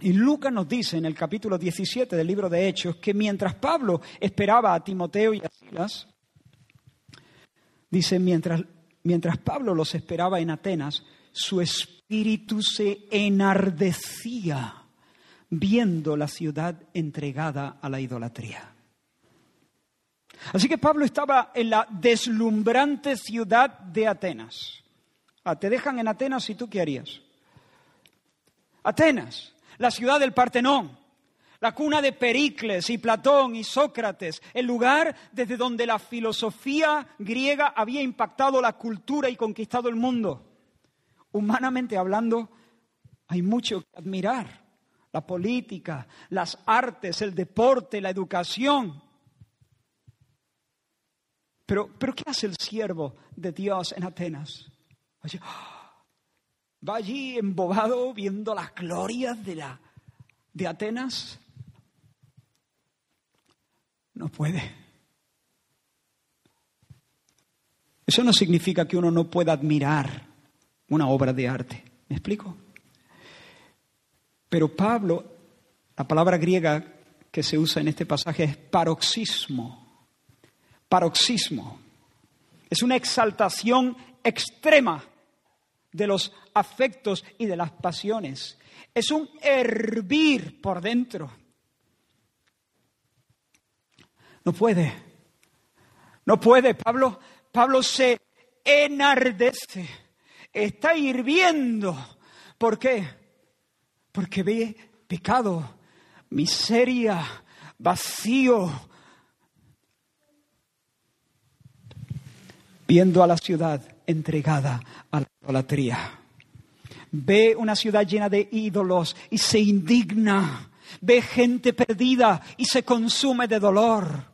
B: Y Lucas nos dice en el capítulo 17 del libro de Hechos que mientras Pablo esperaba a Timoteo y a Silas, dice, mientras, mientras Pablo los esperaba en Atenas, su espíritu se enardecía viendo la ciudad entregada a la idolatría. Así que Pablo estaba en la deslumbrante ciudad de Atenas. Ah, te dejan en Atenas y tú qué harías. Atenas, la ciudad del Partenón, la cuna de Pericles y Platón y Sócrates, el lugar desde donde la filosofía griega había impactado la cultura y conquistado el mundo. Humanamente hablando, hay mucho que admirar. La política, las artes, el deporte, la educación. Pero, pero ¿qué hace el siervo de Dios en Atenas? [GASPS] Va allí embobado viendo las glorias de, la, de Atenas. No puede. Eso no significa que uno no pueda admirar una obra de arte. ¿Me explico? Pero Pablo, la palabra griega que se usa en este pasaje es paroxismo paroxismo. Es una exaltación extrema de los afectos y de las pasiones. Es un hervir por dentro. No puede. No puede. Pablo, Pablo se enardece. Está hirviendo. ¿Por qué? Porque ve pecado, miseria, vacío, viendo a la ciudad entregada a la idolatría. Ve una ciudad llena de ídolos y se indigna. Ve gente perdida y se consume de dolor.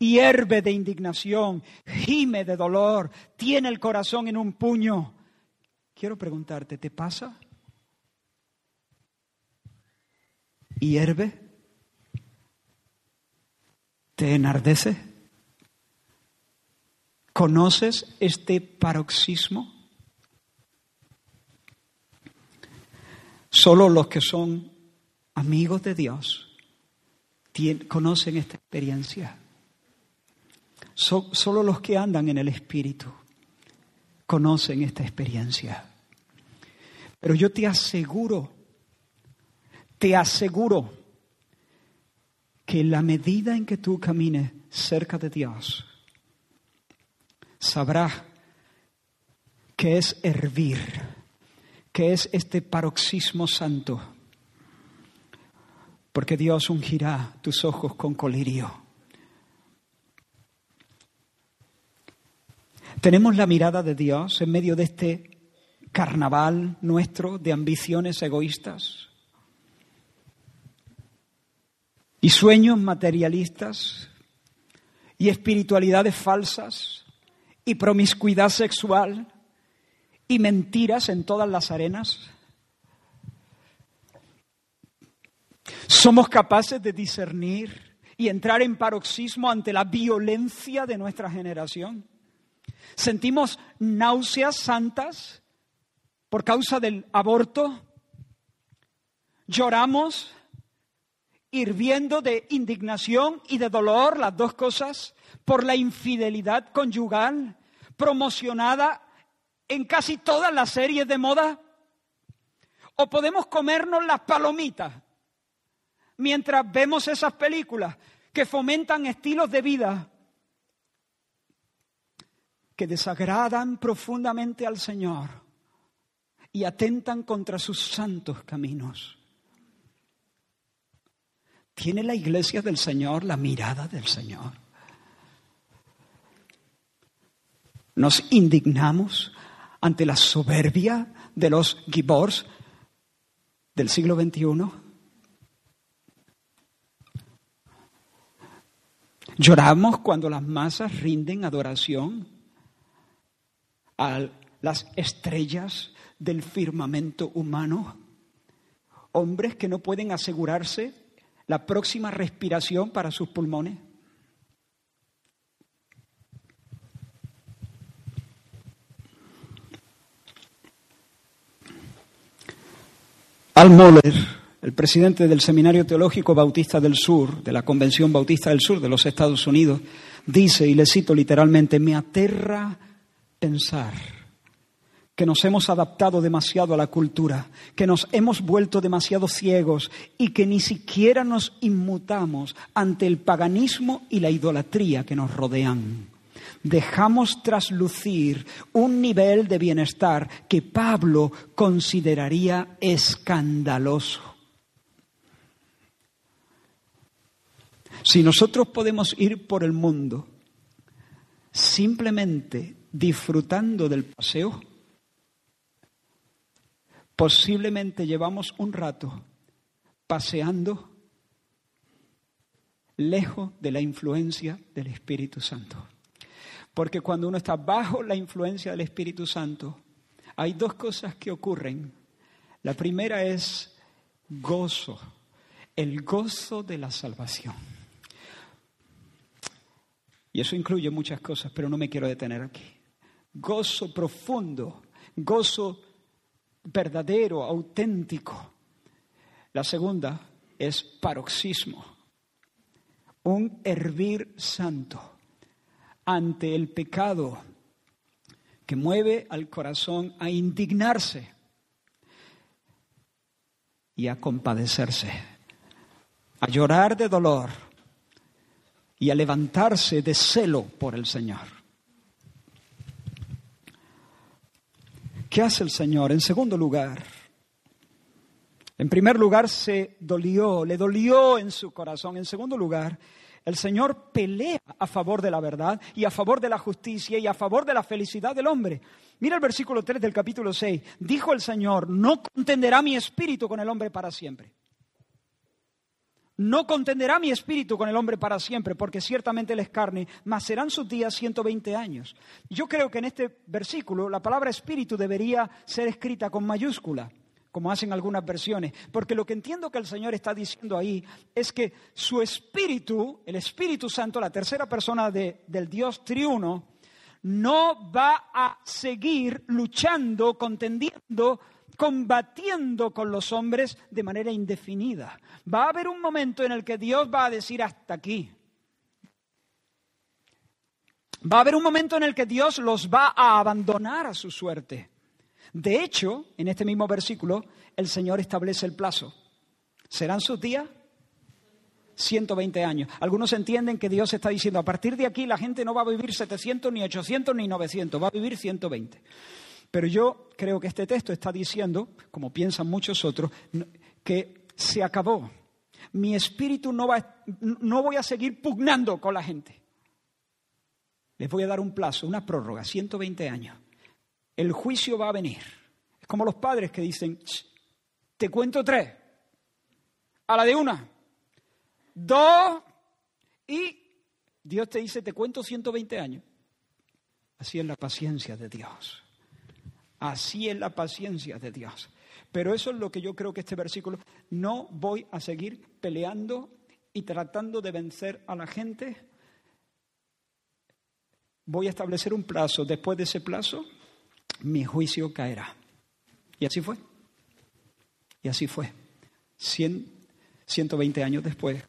B: Hierve de indignación, gime de dolor, tiene el corazón en un puño. Quiero preguntarte, ¿te pasa? ¿Hierve? ¿Te enardece? ¿Conoces este paroxismo? Solo los que son amigos de Dios conocen esta experiencia. Solo los que andan en el Espíritu conocen esta experiencia. Pero yo te aseguro, te aseguro que la medida en que tú camines cerca de Dios, sabrás que es hervir, que es este paroxismo santo, porque Dios ungirá tus ojos con colirio. Tenemos la mirada de Dios en medio de este carnaval nuestro de ambiciones egoístas y sueños materialistas y espiritualidades falsas y promiscuidad sexual y mentiras en todas las arenas? ¿Somos capaces de discernir y entrar en paroxismo ante la violencia de nuestra generación? ¿Sentimos náuseas santas por causa del aborto? ¿Lloramos hirviendo de indignación y de dolor, las dos cosas, por la infidelidad conyugal promocionada en casi todas las series de moda? ¿O podemos comernos las palomitas mientras vemos esas películas que fomentan estilos de vida que desagradan profundamente al Señor y atentan contra sus santos caminos? ¿Tiene la iglesia del Señor la mirada del Señor? Nos indignamos ante la soberbia de los gibors del siglo XXI. Lloramos cuando las masas rinden adoración a las estrellas del firmamento humano. Hombres que no pueden asegurarse la próxima respiración para sus pulmones? Al Moller, el presidente del Seminario Teológico Bautista del Sur, de la Convención Bautista del Sur de los Estados Unidos, dice, y le cito literalmente, me aterra pensar que nos hemos adaptado demasiado a la cultura, que nos hemos vuelto demasiado ciegos y que ni siquiera nos inmutamos ante el paganismo y la idolatría que nos rodean. Dejamos traslucir un nivel de bienestar que Pablo consideraría escandaloso. Si nosotros podemos ir por el mundo simplemente disfrutando del paseo, Posiblemente llevamos un rato paseando lejos de la influencia del Espíritu Santo. Porque cuando uno está bajo la influencia del Espíritu Santo, hay dos cosas que ocurren. La primera es gozo, el gozo de la salvación. Y eso incluye muchas cosas, pero no me quiero detener aquí. Gozo profundo, gozo verdadero, auténtico. La segunda es paroxismo, un hervir santo ante el pecado que mueve al corazón a indignarse y a compadecerse, a llorar de dolor y a levantarse de celo por el Señor. ¿Qué hace el Señor? En segundo lugar, en primer lugar se dolió, le dolió en su corazón. En segundo lugar, el Señor pelea a favor de la verdad y a favor de la justicia y a favor de la felicidad del hombre. Mira el versículo 3 del capítulo 6. Dijo el Señor, no contenderá mi espíritu con el hombre para siempre no contenderá mi espíritu con el hombre para siempre, porque ciertamente él es carne, mas serán sus días 120 años. Yo creo que en este versículo la palabra espíritu debería ser escrita con mayúscula, como hacen algunas versiones, porque lo que entiendo que el Señor está diciendo ahí es que su espíritu, el Espíritu Santo, la tercera persona del Dios triuno, no va a seguir luchando, contendiendo combatiendo con los hombres de manera indefinida. Va a haber un momento en el que Dios va a decir hasta aquí. Va a haber un momento en el que Dios los va a abandonar a su suerte. De hecho, en este mismo versículo, el Señor establece el plazo. ¿Serán sus días? 120 años. Algunos entienden que Dios está diciendo, a partir de aquí la gente no va a vivir 700, ni 800, ni 900, va a vivir 120. Pero yo creo que este texto está diciendo, como piensan muchos otros, que se acabó. Mi espíritu no, va, no voy a seguir pugnando con la gente. Les voy a dar un plazo, una prórroga, 120 años. El juicio va a venir. Es como los padres que dicen, te cuento tres, a la de una, dos, y Dios te dice, te cuento 120 años. Así es la paciencia de Dios. Así es la paciencia de Dios. Pero eso es lo que yo creo que este versículo, no voy a seguir peleando y tratando de vencer a la gente. Voy a establecer un plazo. Después de ese plazo, mi juicio caerá. Y así fue. Y así fue. 120 años después,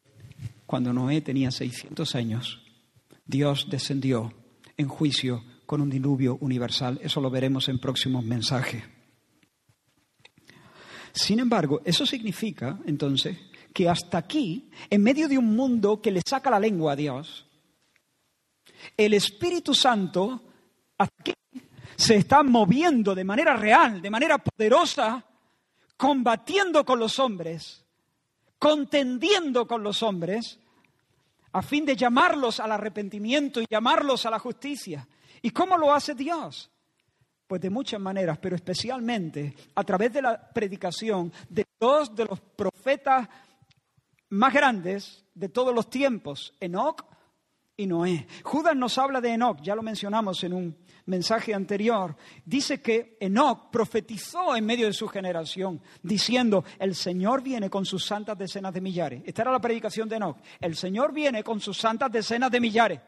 B: cuando Noé tenía 600 años, Dios descendió en juicio con un diluvio universal. Eso lo veremos en próximos mensajes. Sin embargo, eso significa, entonces, que hasta aquí, en medio de un mundo que le saca la lengua a Dios, el Espíritu Santo aquí se está moviendo de manera real, de manera poderosa, combatiendo con los hombres, contendiendo con los hombres, a fin de llamarlos al arrepentimiento y llamarlos a la justicia. ¿Y cómo lo hace Dios? Pues de muchas maneras, pero especialmente a través de la predicación de dos de los profetas más grandes de todos los tiempos, Enoch y Noé. Judas nos habla de Enoch, ya lo mencionamos en un mensaje anterior, dice que Enoch profetizó en medio de su generación, diciendo, el Señor viene con sus santas decenas de millares. Esta era la predicación de Enoch. El Señor viene con sus santas decenas de millares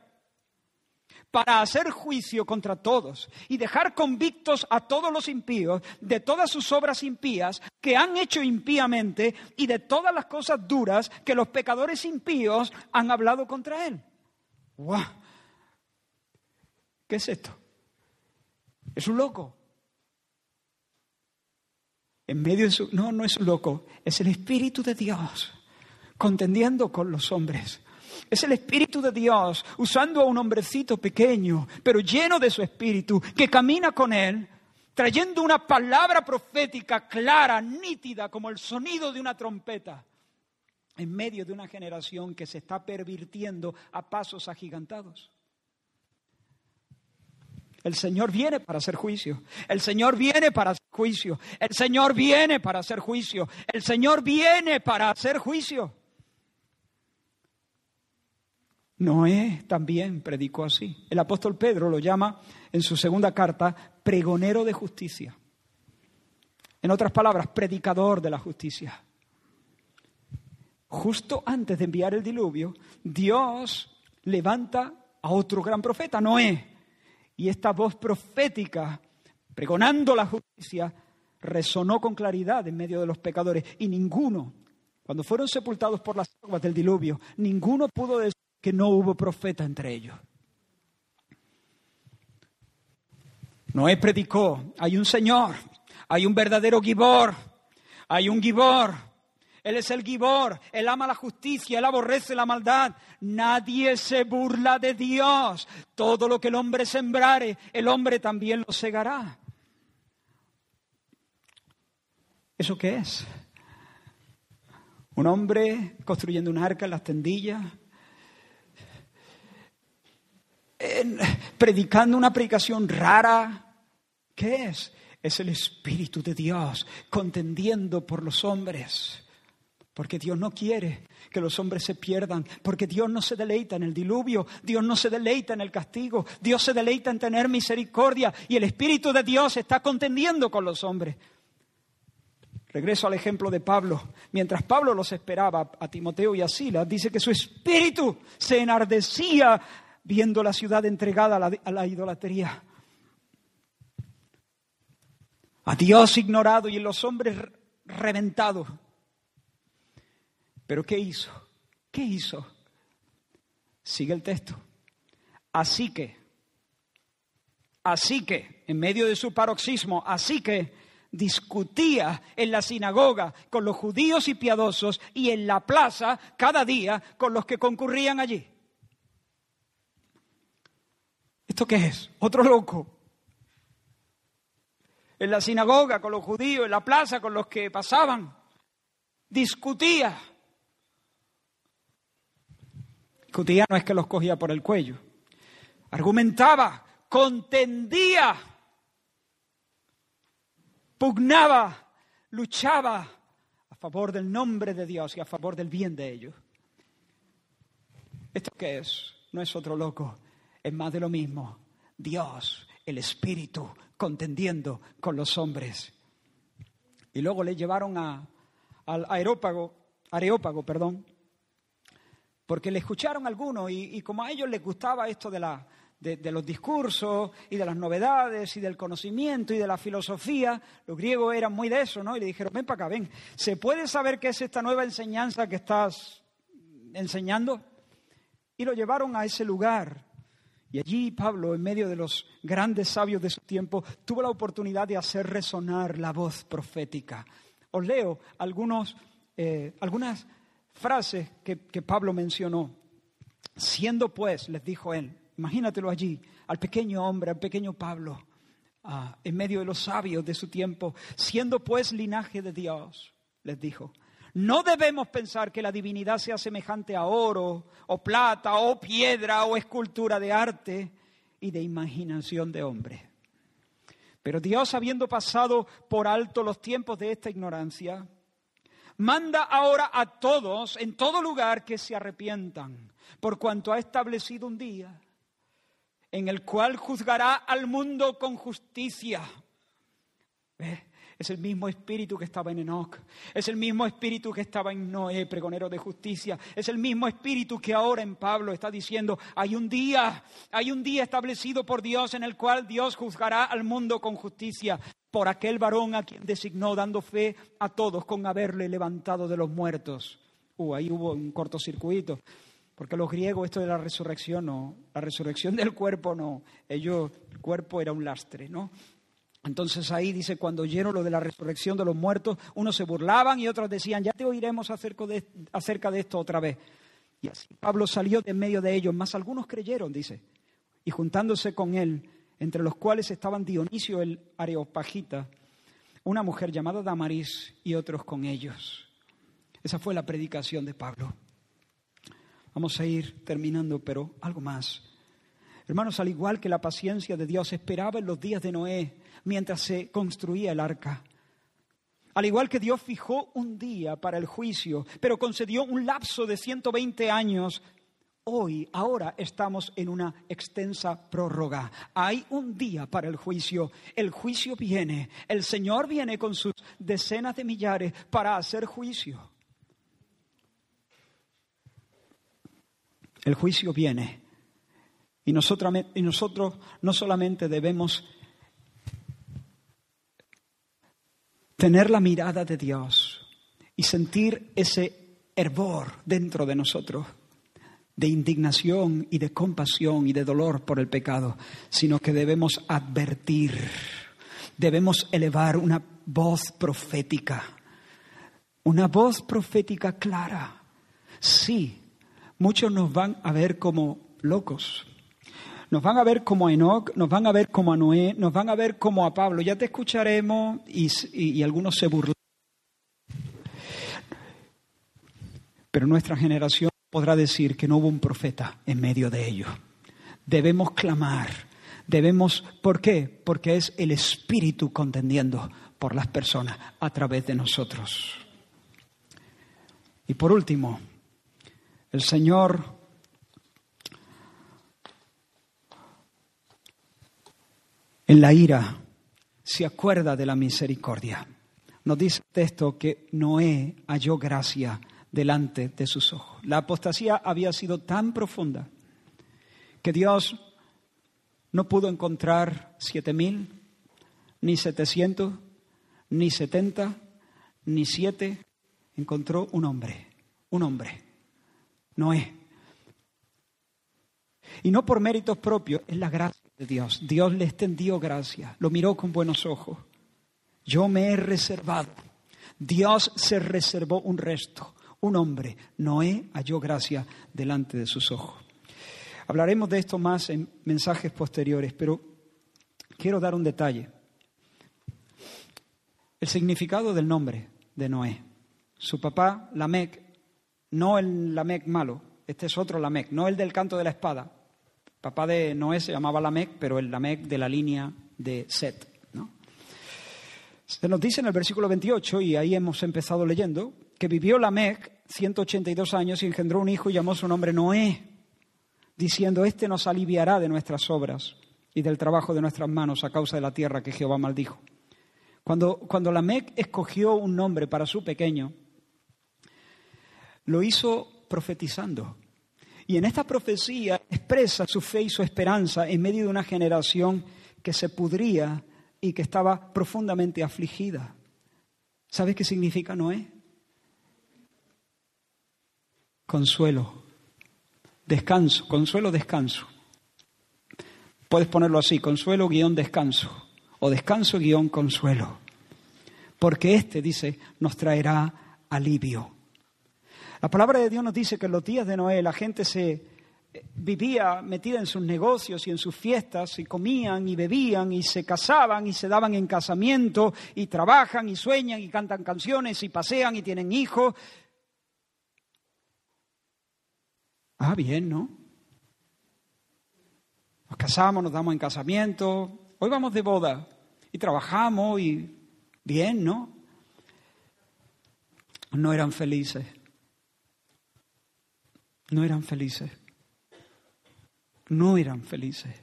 B: para hacer juicio contra todos y dejar convictos a todos los impíos de todas sus obras impías que han hecho impíamente y de todas las cosas duras que los pecadores impíos han hablado contra él. ¡Wow! ¿Qué es esto? Es un loco. En medio de su... No, no es un loco, es el Espíritu de Dios contendiendo con los hombres. Es el Espíritu de Dios usando a un hombrecito pequeño, pero lleno de su Espíritu, que camina con él, trayendo una palabra profética clara, nítida, como el sonido de una trompeta, en medio de una generación que se está pervirtiendo a pasos agigantados. El Señor viene para hacer juicio. El Señor viene para hacer juicio. El Señor viene para hacer juicio. El Señor viene para hacer juicio. Noé también predicó así. El apóstol Pedro lo llama en su segunda carta pregonero de justicia. En otras palabras, predicador de la justicia. Justo antes de enviar el diluvio, Dios levanta a otro gran profeta, Noé, y esta voz profética, pregonando la justicia, resonó con claridad en medio de los pecadores. Y ninguno, cuando fueron sepultados por las aguas del diluvio, ninguno pudo decir que no hubo profeta entre ellos. Noé predicó, hay un Señor, hay un verdadero Gibor, hay un Gibor él es el Gibor, Él ama la justicia, Él aborrece la maldad. Nadie se burla de Dios. Todo lo que el hombre sembrare, el hombre también lo segará. ¿Eso qué es? Un hombre construyendo un arca en las tendillas, predicando una predicación rara. ¿Qué es? Es el Espíritu de Dios contendiendo por los hombres. Porque Dios no quiere que los hombres se pierdan, porque Dios no se deleita en el diluvio, Dios no se deleita en el castigo, Dios se deleita en tener misericordia y el Espíritu de Dios está contendiendo con los hombres. Regreso al ejemplo de Pablo. Mientras Pablo los esperaba a Timoteo y a Silas, dice que su espíritu se enardecía viendo la ciudad entregada a la, idolatría. A Dios ignorado y en los hombres reventados. Pero ¿qué hizo? ¿Qué hizo? Sigue el texto. Así que, así que, en medio de su paroxismo, así que discutía en la sinagoga con los judíos y piadosos y en la plaza cada día con los que concurrían allí. ¿Esto qué es? Otro loco. En la sinagoga con los judíos, en la plaza con los que pasaban, discutía. Discutía no es que los cogía por el cuello, argumentaba, contendía pugnaba, luchaba a favor del nombre de Dios y a favor del bien de ellos. ¿Esto qué es? No es otro loco, es más de lo mismo. Dios, el Espíritu, contendiendo con los hombres. Y luego le llevaron a, al aerópago, areópago, perdón, porque le escucharon algunos y, y como a ellos les gustaba esto de la, de, los discursos y de las novedades y del conocimiento y de la filosofía. Los griegos eran muy de eso, ¿no? Y le dijeron, ven para acá, ven. ¿Se puede saber qué es esta nueva enseñanza que estás enseñando? Y lo llevaron a ese lugar. Y allí Pablo, en medio de los grandes sabios de su tiempo, tuvo la oportunidad de hacer resonar la voz profética. Os leo algunos, eh, algunas frases que, Pablo mencionó. Siendo pues, les dijo él, Imagínatelo allí, al pequeño hombre, al pequeño Pablo, ah, en medio de los sabios de su tiempo, siendo pues linaje de Dios, les dijo. No debemos pensar que la divinidad sea semejante a oro, o plata, o piedra, o escultura de arte y de imaginación de hombre. Pero Dios, habiendo pasado por alto los tiempos de esta ignorancia, manda ahora a todos, en todo lugar, que se arrepientan, por cuanto ha establecido un día en el cual juzgará al mundo con justicia. Es el mismo espíritu que estaba en Enoch, es el mismo espíritu que estaba en Noé, pregonero de justicia, es el mismo espíritu que ahora en Pablo está diciendo, hay un día, hay un día establecido por Dios en el cual Dios juzgará al mundo con justicia por aquel varón a quien designó dando fe a todos con haberle levantado de los muertos. Uh, ahí hubo un cortocircuito. Porque los griegos esto de la resurrección no, la resurrección del cuerpo no, ellos, el cuerpo era un lastre, ¿no? Entonces ahí dice, cuando oyeron lo de la resurrección de los muertos, unos se burlaban y otros decían, ya te oiremos acerca de, esto otra vez. Y así Pablo salió de en medio de ellos, más algunos creyeron, dice, y juntándose con él, entre los cuales estaban Dionisio el Areopagita, una mujer llamada Damaris y otros con ellos. Esa fue la predicación de Pablo. Vamos a ir terminando, pero algo más. Hermanos, al igual que la paciencia de Dios esperaba en los días de Noé mientras se construía el arca, al igual que Dios fijó un día para el juicio, pero concedió un lapso de 120 años, hoy, ahora estamos en una extensa prórroga. Hay un día para el juicio. El juicio viene. El Señor viene con sus decenas de millares para hacer juicio. el juicio viene. Y nosotros, y nosotros no solamente debemos tener la mirada de Dios y sentir ese hervor dentro de nosotros de indignación y de compasión y de dolor por el pecado, sino que debemos advertir, debemos elevar una voz profética, una voz profética clara. Sí, muchos nos van a ver como locos. Nos van a ver como a Enoch, nos van a ver como a Noé, nos van a ver como a Pablo. Ya te escucharemos y, algunos se burlan. Pero nuestra generación podrá decir que no hubo un profeta en medio de ellos. Debemos clamar, debemos, ¿por qué? Porque es el Espíritu contendiendo por las personas a través de nosotros. Y por último, el Señor en la ira se acuerda de la misericordia. Nos dice el texto que Noé halló gracia delante de sus ojos. La apostasía había sido tan profunda que Dios no pudo encontrar siete mil, ni setecientos, ni setenta, ni siete. Encontró un hombre, un hombre Noé. Y no por méritos propios, es la gracia de Dios. Dios le extendió gracia, lo miró con buenos ojos. Yo me he reservado. Dios se reservó un resto, un hombre. Noé halló gracia delante de sus ojos. Hablaremos de esto más en mensajes posteriores, pero quiero dar un detalle. El significado del nombre de Noé. Su papá, Lamec, no el Lamec malo, este es otro Lamec, no el del canto de la espada. papá de Noé se llamaba Lamec, pero el Lamec de la línea de Set. Se nos dice en el versículo 28, y ahí hemos empezado leyendo, que vivió Lamec 182 años y engendró un hijo y llamó su nombre Noé, diciendo, Este nos aliviará de nuestras obras y del trabajo de nuestras manos a causa de la tierra que Jehová maldijo. Cuando, cuando Lamec escogió un nombre para su pequeño, lo hizo profetizando. Y en esta profecía expresa su fe y su esperanza en medio de una generación que se pudría y que estaba profundamente afligida. ¿Sabes qué significa Noé? Consuelo, descanso, consuelo, descanso. Puedes ponerlo así, consuelo guion descanso o descanso guion consuelo. Porque este, dice, nos traerá alivio. La palabra de Dios nos dice que en los días de Noé la gente se eh, vivía metida en sus negocios y en sus fiestas y comían y bebían y se casaban y se daban en casamiento y trabajan y sueñan y cantan canciones y pasean y tienen hijos. Ah, bien, ¿no? Nos casamos, nos damos en casamiento, hoy vamos de boda y trabajamos y bien, ¿no? No eran felices. No eran felices. No eran felices.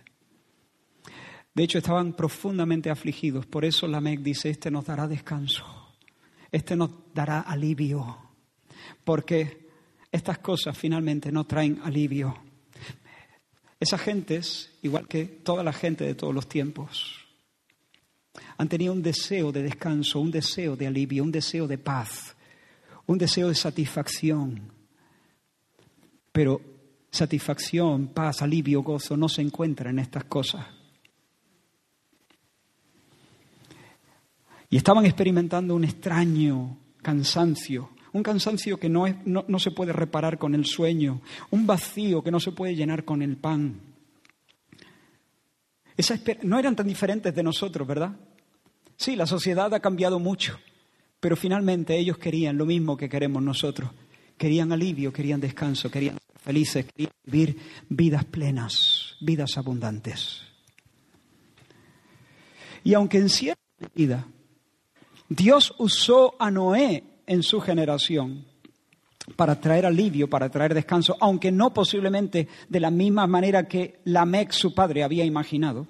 B: De hecho, estaban profundamente afligidos. Por eso Lamec dice, este nos dará descanso. Este nos dará alivio. Porque estas cosas finalmente no traen alivio. Esas gentes, igual que toda la gente de todos los tiempos, han tenido un deseo de descanso, un deseo de alivio, un deseo de paz, un deseo de satisfacción. Pero satisfacción, paz, alivio, gozo no se encuentran en estas cosas. Y estaban experimentando un extraño cansancio, un cansancio que no, no, se puede reparar con el sueño, un vacío que no se puede llenar con el pan. no eran tan diferentes de nosotros, ¿verdad? Sí, la sociedad ha cambiado mucho, pero finalmente ellos querían lo mismo que queremos nosotros. Querían alivio, querían descanso, querían ser felices, querían vivir vidas plenas, vidas abundantes. Y aunque en cierta medida Dios usó a Noé en su generación para traer alivio, para traer descanso, aunque no posiblemente de la misma manera que Lamec, su padre, había imaginado,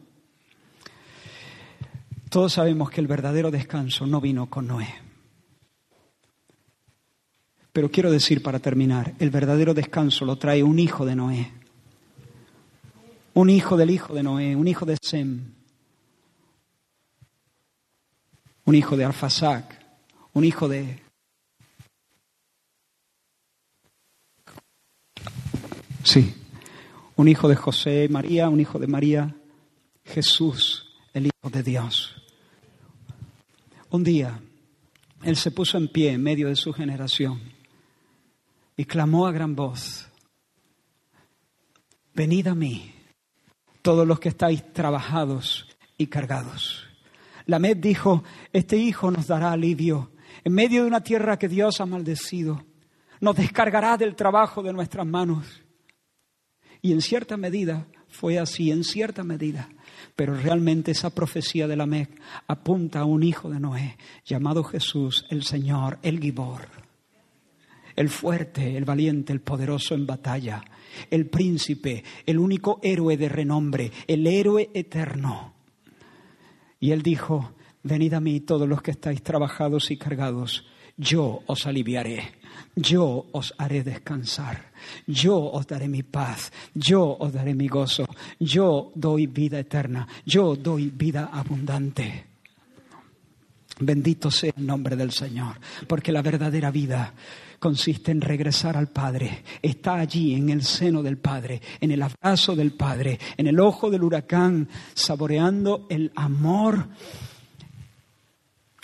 B: todos sabemos que el verdadero descanso no vino con Noé. Pero quiero decir para terminar, el verdadero descanso lo trae un hijo de Noé. Un hijo del hijo de Noé, un hijo de Sem. Un hijo de Alfasac, un hijo de Sí, un hijo de José y María, un hijo de María, Jesús, el Hijo de Dios. Un día, él se puso en pie en medio de su generación y clamó a gran voz, venid a mí, todos los que estáis trabajados y cargados. Lamed dijo, este hijo nos dará alivio en medio de una tierra que Dios ha maldecido, nos descargará del trabajo de nuestras manos. Y en cierta medida fue así, en cierta medida. Pero realmente esa profecía de la Mec apunta a un hijo de Noé llamado Jesús, el Señor, el Gibor, el fuerte, el valiente, el poderoso en batalla, el príncipe, el único héroe de renombre, el héroe eterno. Y él dijo, venid a mí todos los que estáis trabajados y cargados, yo os aliviaré yo os haré descansar, yo os daré mi paz, yo os daré mi gozo, yo doy vida eterna, yo doy vida abundante. Bendito sea el nombre del Señor, porque la verdadera vida consiste en regresar al Padre. Está allí en el seno del Padre, en el abrazo del Padre, en el ojo del huracán, saboreando el amor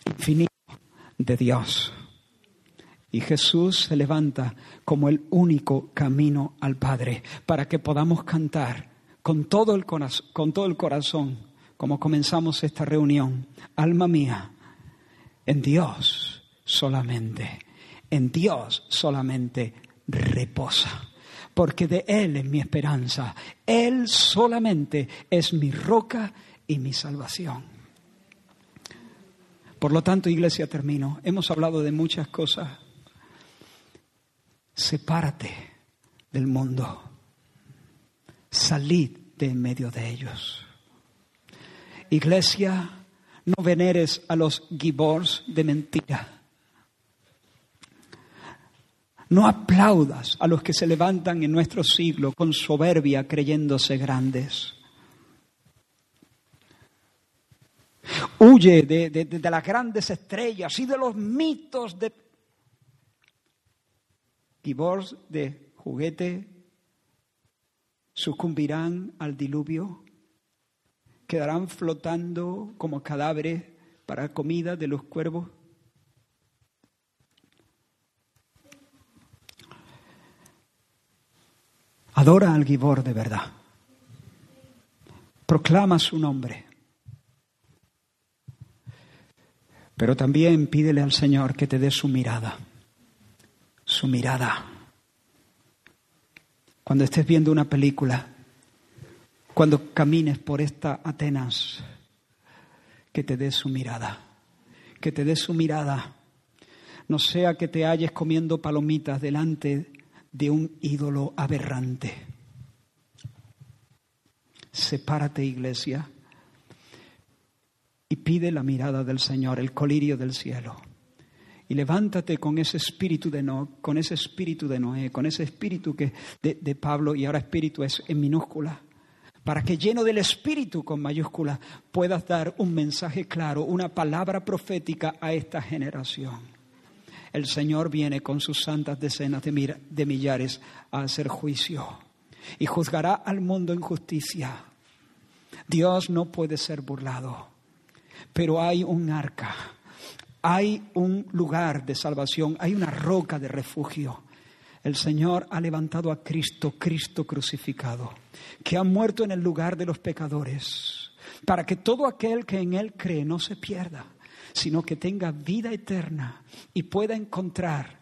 B: infinito de Dios. Y Jesús se levanta como el único camino al Padre para que podamos cantar con todo el corazón, con todo el corazón como comenzamos esta reunión. Alma mía, en Dios solamente, en Dios solamente reposa, porque de Él es mi esperanza. Él solamente es mi roca y mi salvación. Por lo tanto, iglesia, termino. Hemos hablado de muchas cosas. Sepárate del mundo. Salid de en medio de ellos. Iglesia, no veneres a los gibors de mentira. No aplaudas a los que se levantan en nuestro siglo con soberbia creyéndose grandes. Huye de, las grandes estrellas y de los mitos de gibors de juguete. Sucumbirán al diluvio quedarán flotando como cadáveres para comida de los cuervos. Adora al Gibor de verdad. Proclama su nombre. Pero también pídele al Señor que te dé su mirada. Su mirada. Cuando estés viendo una película, cuando camines por esta Atenas, que te dé su mirada, que te dé su mirada, no sea que te halles comiendo palomitas delante de un ídolo aberrante. Sepárate, iglesia, y pide la mirada del Señor, el colirio del cielo. Y levántate con ese espíritu de Noé, con ese espíritu de Noé, con ese espíritu que de, de Pablo, y ahora espíritu es en minúscula para que lleno del Espíritu con mayúscula puedas dar un mensaje claro, una palabra profética a esta generación. El Señor viene con sus santas decenas de, de millares a hacer juicio y juzgará al mundo en justicia. Dios no puede ser burlado, pero hay un arca, hay un lugar de salvación, hay una roca de refugio. El Señor ha levantado a Cristo, Cristo crucificado, que ha muerto en el lugar de los pecadores, para que todo aquel que en Él cree no se pierda, sino que tenga vida eterna y pueda encontrar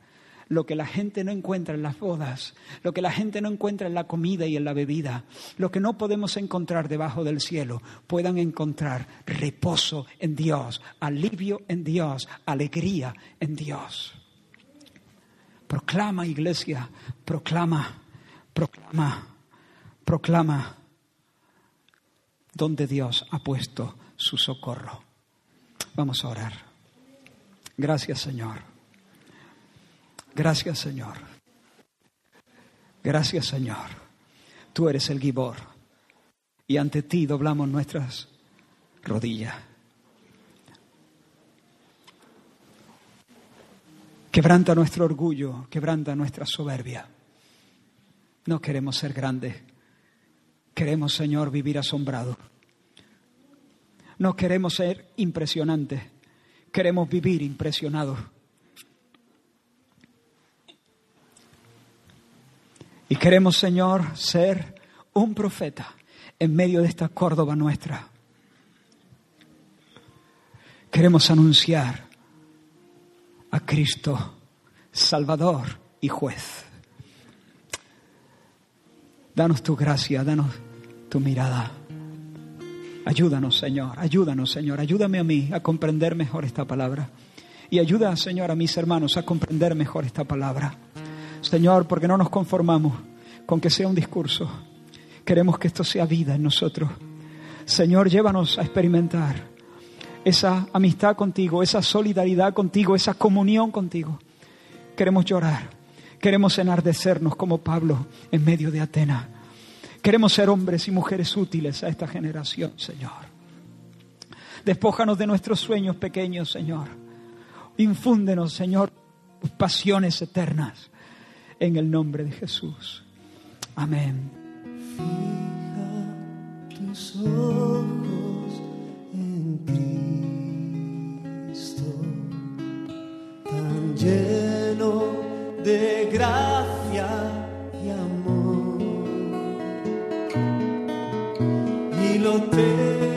B: lo que la gente no encuentra en las bodas, lo que la gente no encuentra en la comida y en la bebida, lo que no podemos encontrar debajo del cielo, puedan encontrar reposo en Dios, alivio en Dios, alegría en Dios. Proclama, iglesia, proclama, proclama, proclama donde Dios ha puesto su socorro. Vamos a orar. Gracias, Señor. Gracias, Señor. Gracias, Señor. Tú eres el Gibor y ante ti doblamos nuestras rodillas. Quebranta nuestro orgullo, quebranta nuestra soberbia. No queremos ser grandes. Queremos, Señor, vivir asombrado. No queremos ser impresionantes. Queremos vivir impresionados. Y queremos, Señor, ser un profeta en medio de esta Córdoba nuestra. Queremos anunciar a Cristo, Salvador y juez. Danos tu gracia, danos tu mirada. Ayúdanos, Señor, ayúdanos, Señor, ayúdame a mí a comprender mejor esta palabra. Y ayuda, Señor, a mis hermanos a comprender mejor esta palabra. Señor, porque no nos conformamos con que sea un discurso. Queremos que esto sea vida en nosotros. Señor, llévanos a experimentar esa amistad contigo, esa solidaridad contigo, esa comunión contigo. Queremos llorar, queremos enardecernos como Pablo en medio de Atenas. Queremos ser hombres y mujeres útiles a esta generación, Señor. Despójanos de nuestros sueños pequeños, Señor. Infúndenos, Señor, pasiones eternas en el nombre de Jesús. Amén. Fija tus ojos en Cristo.
C: lleno de gracia y amor. Y lo tengo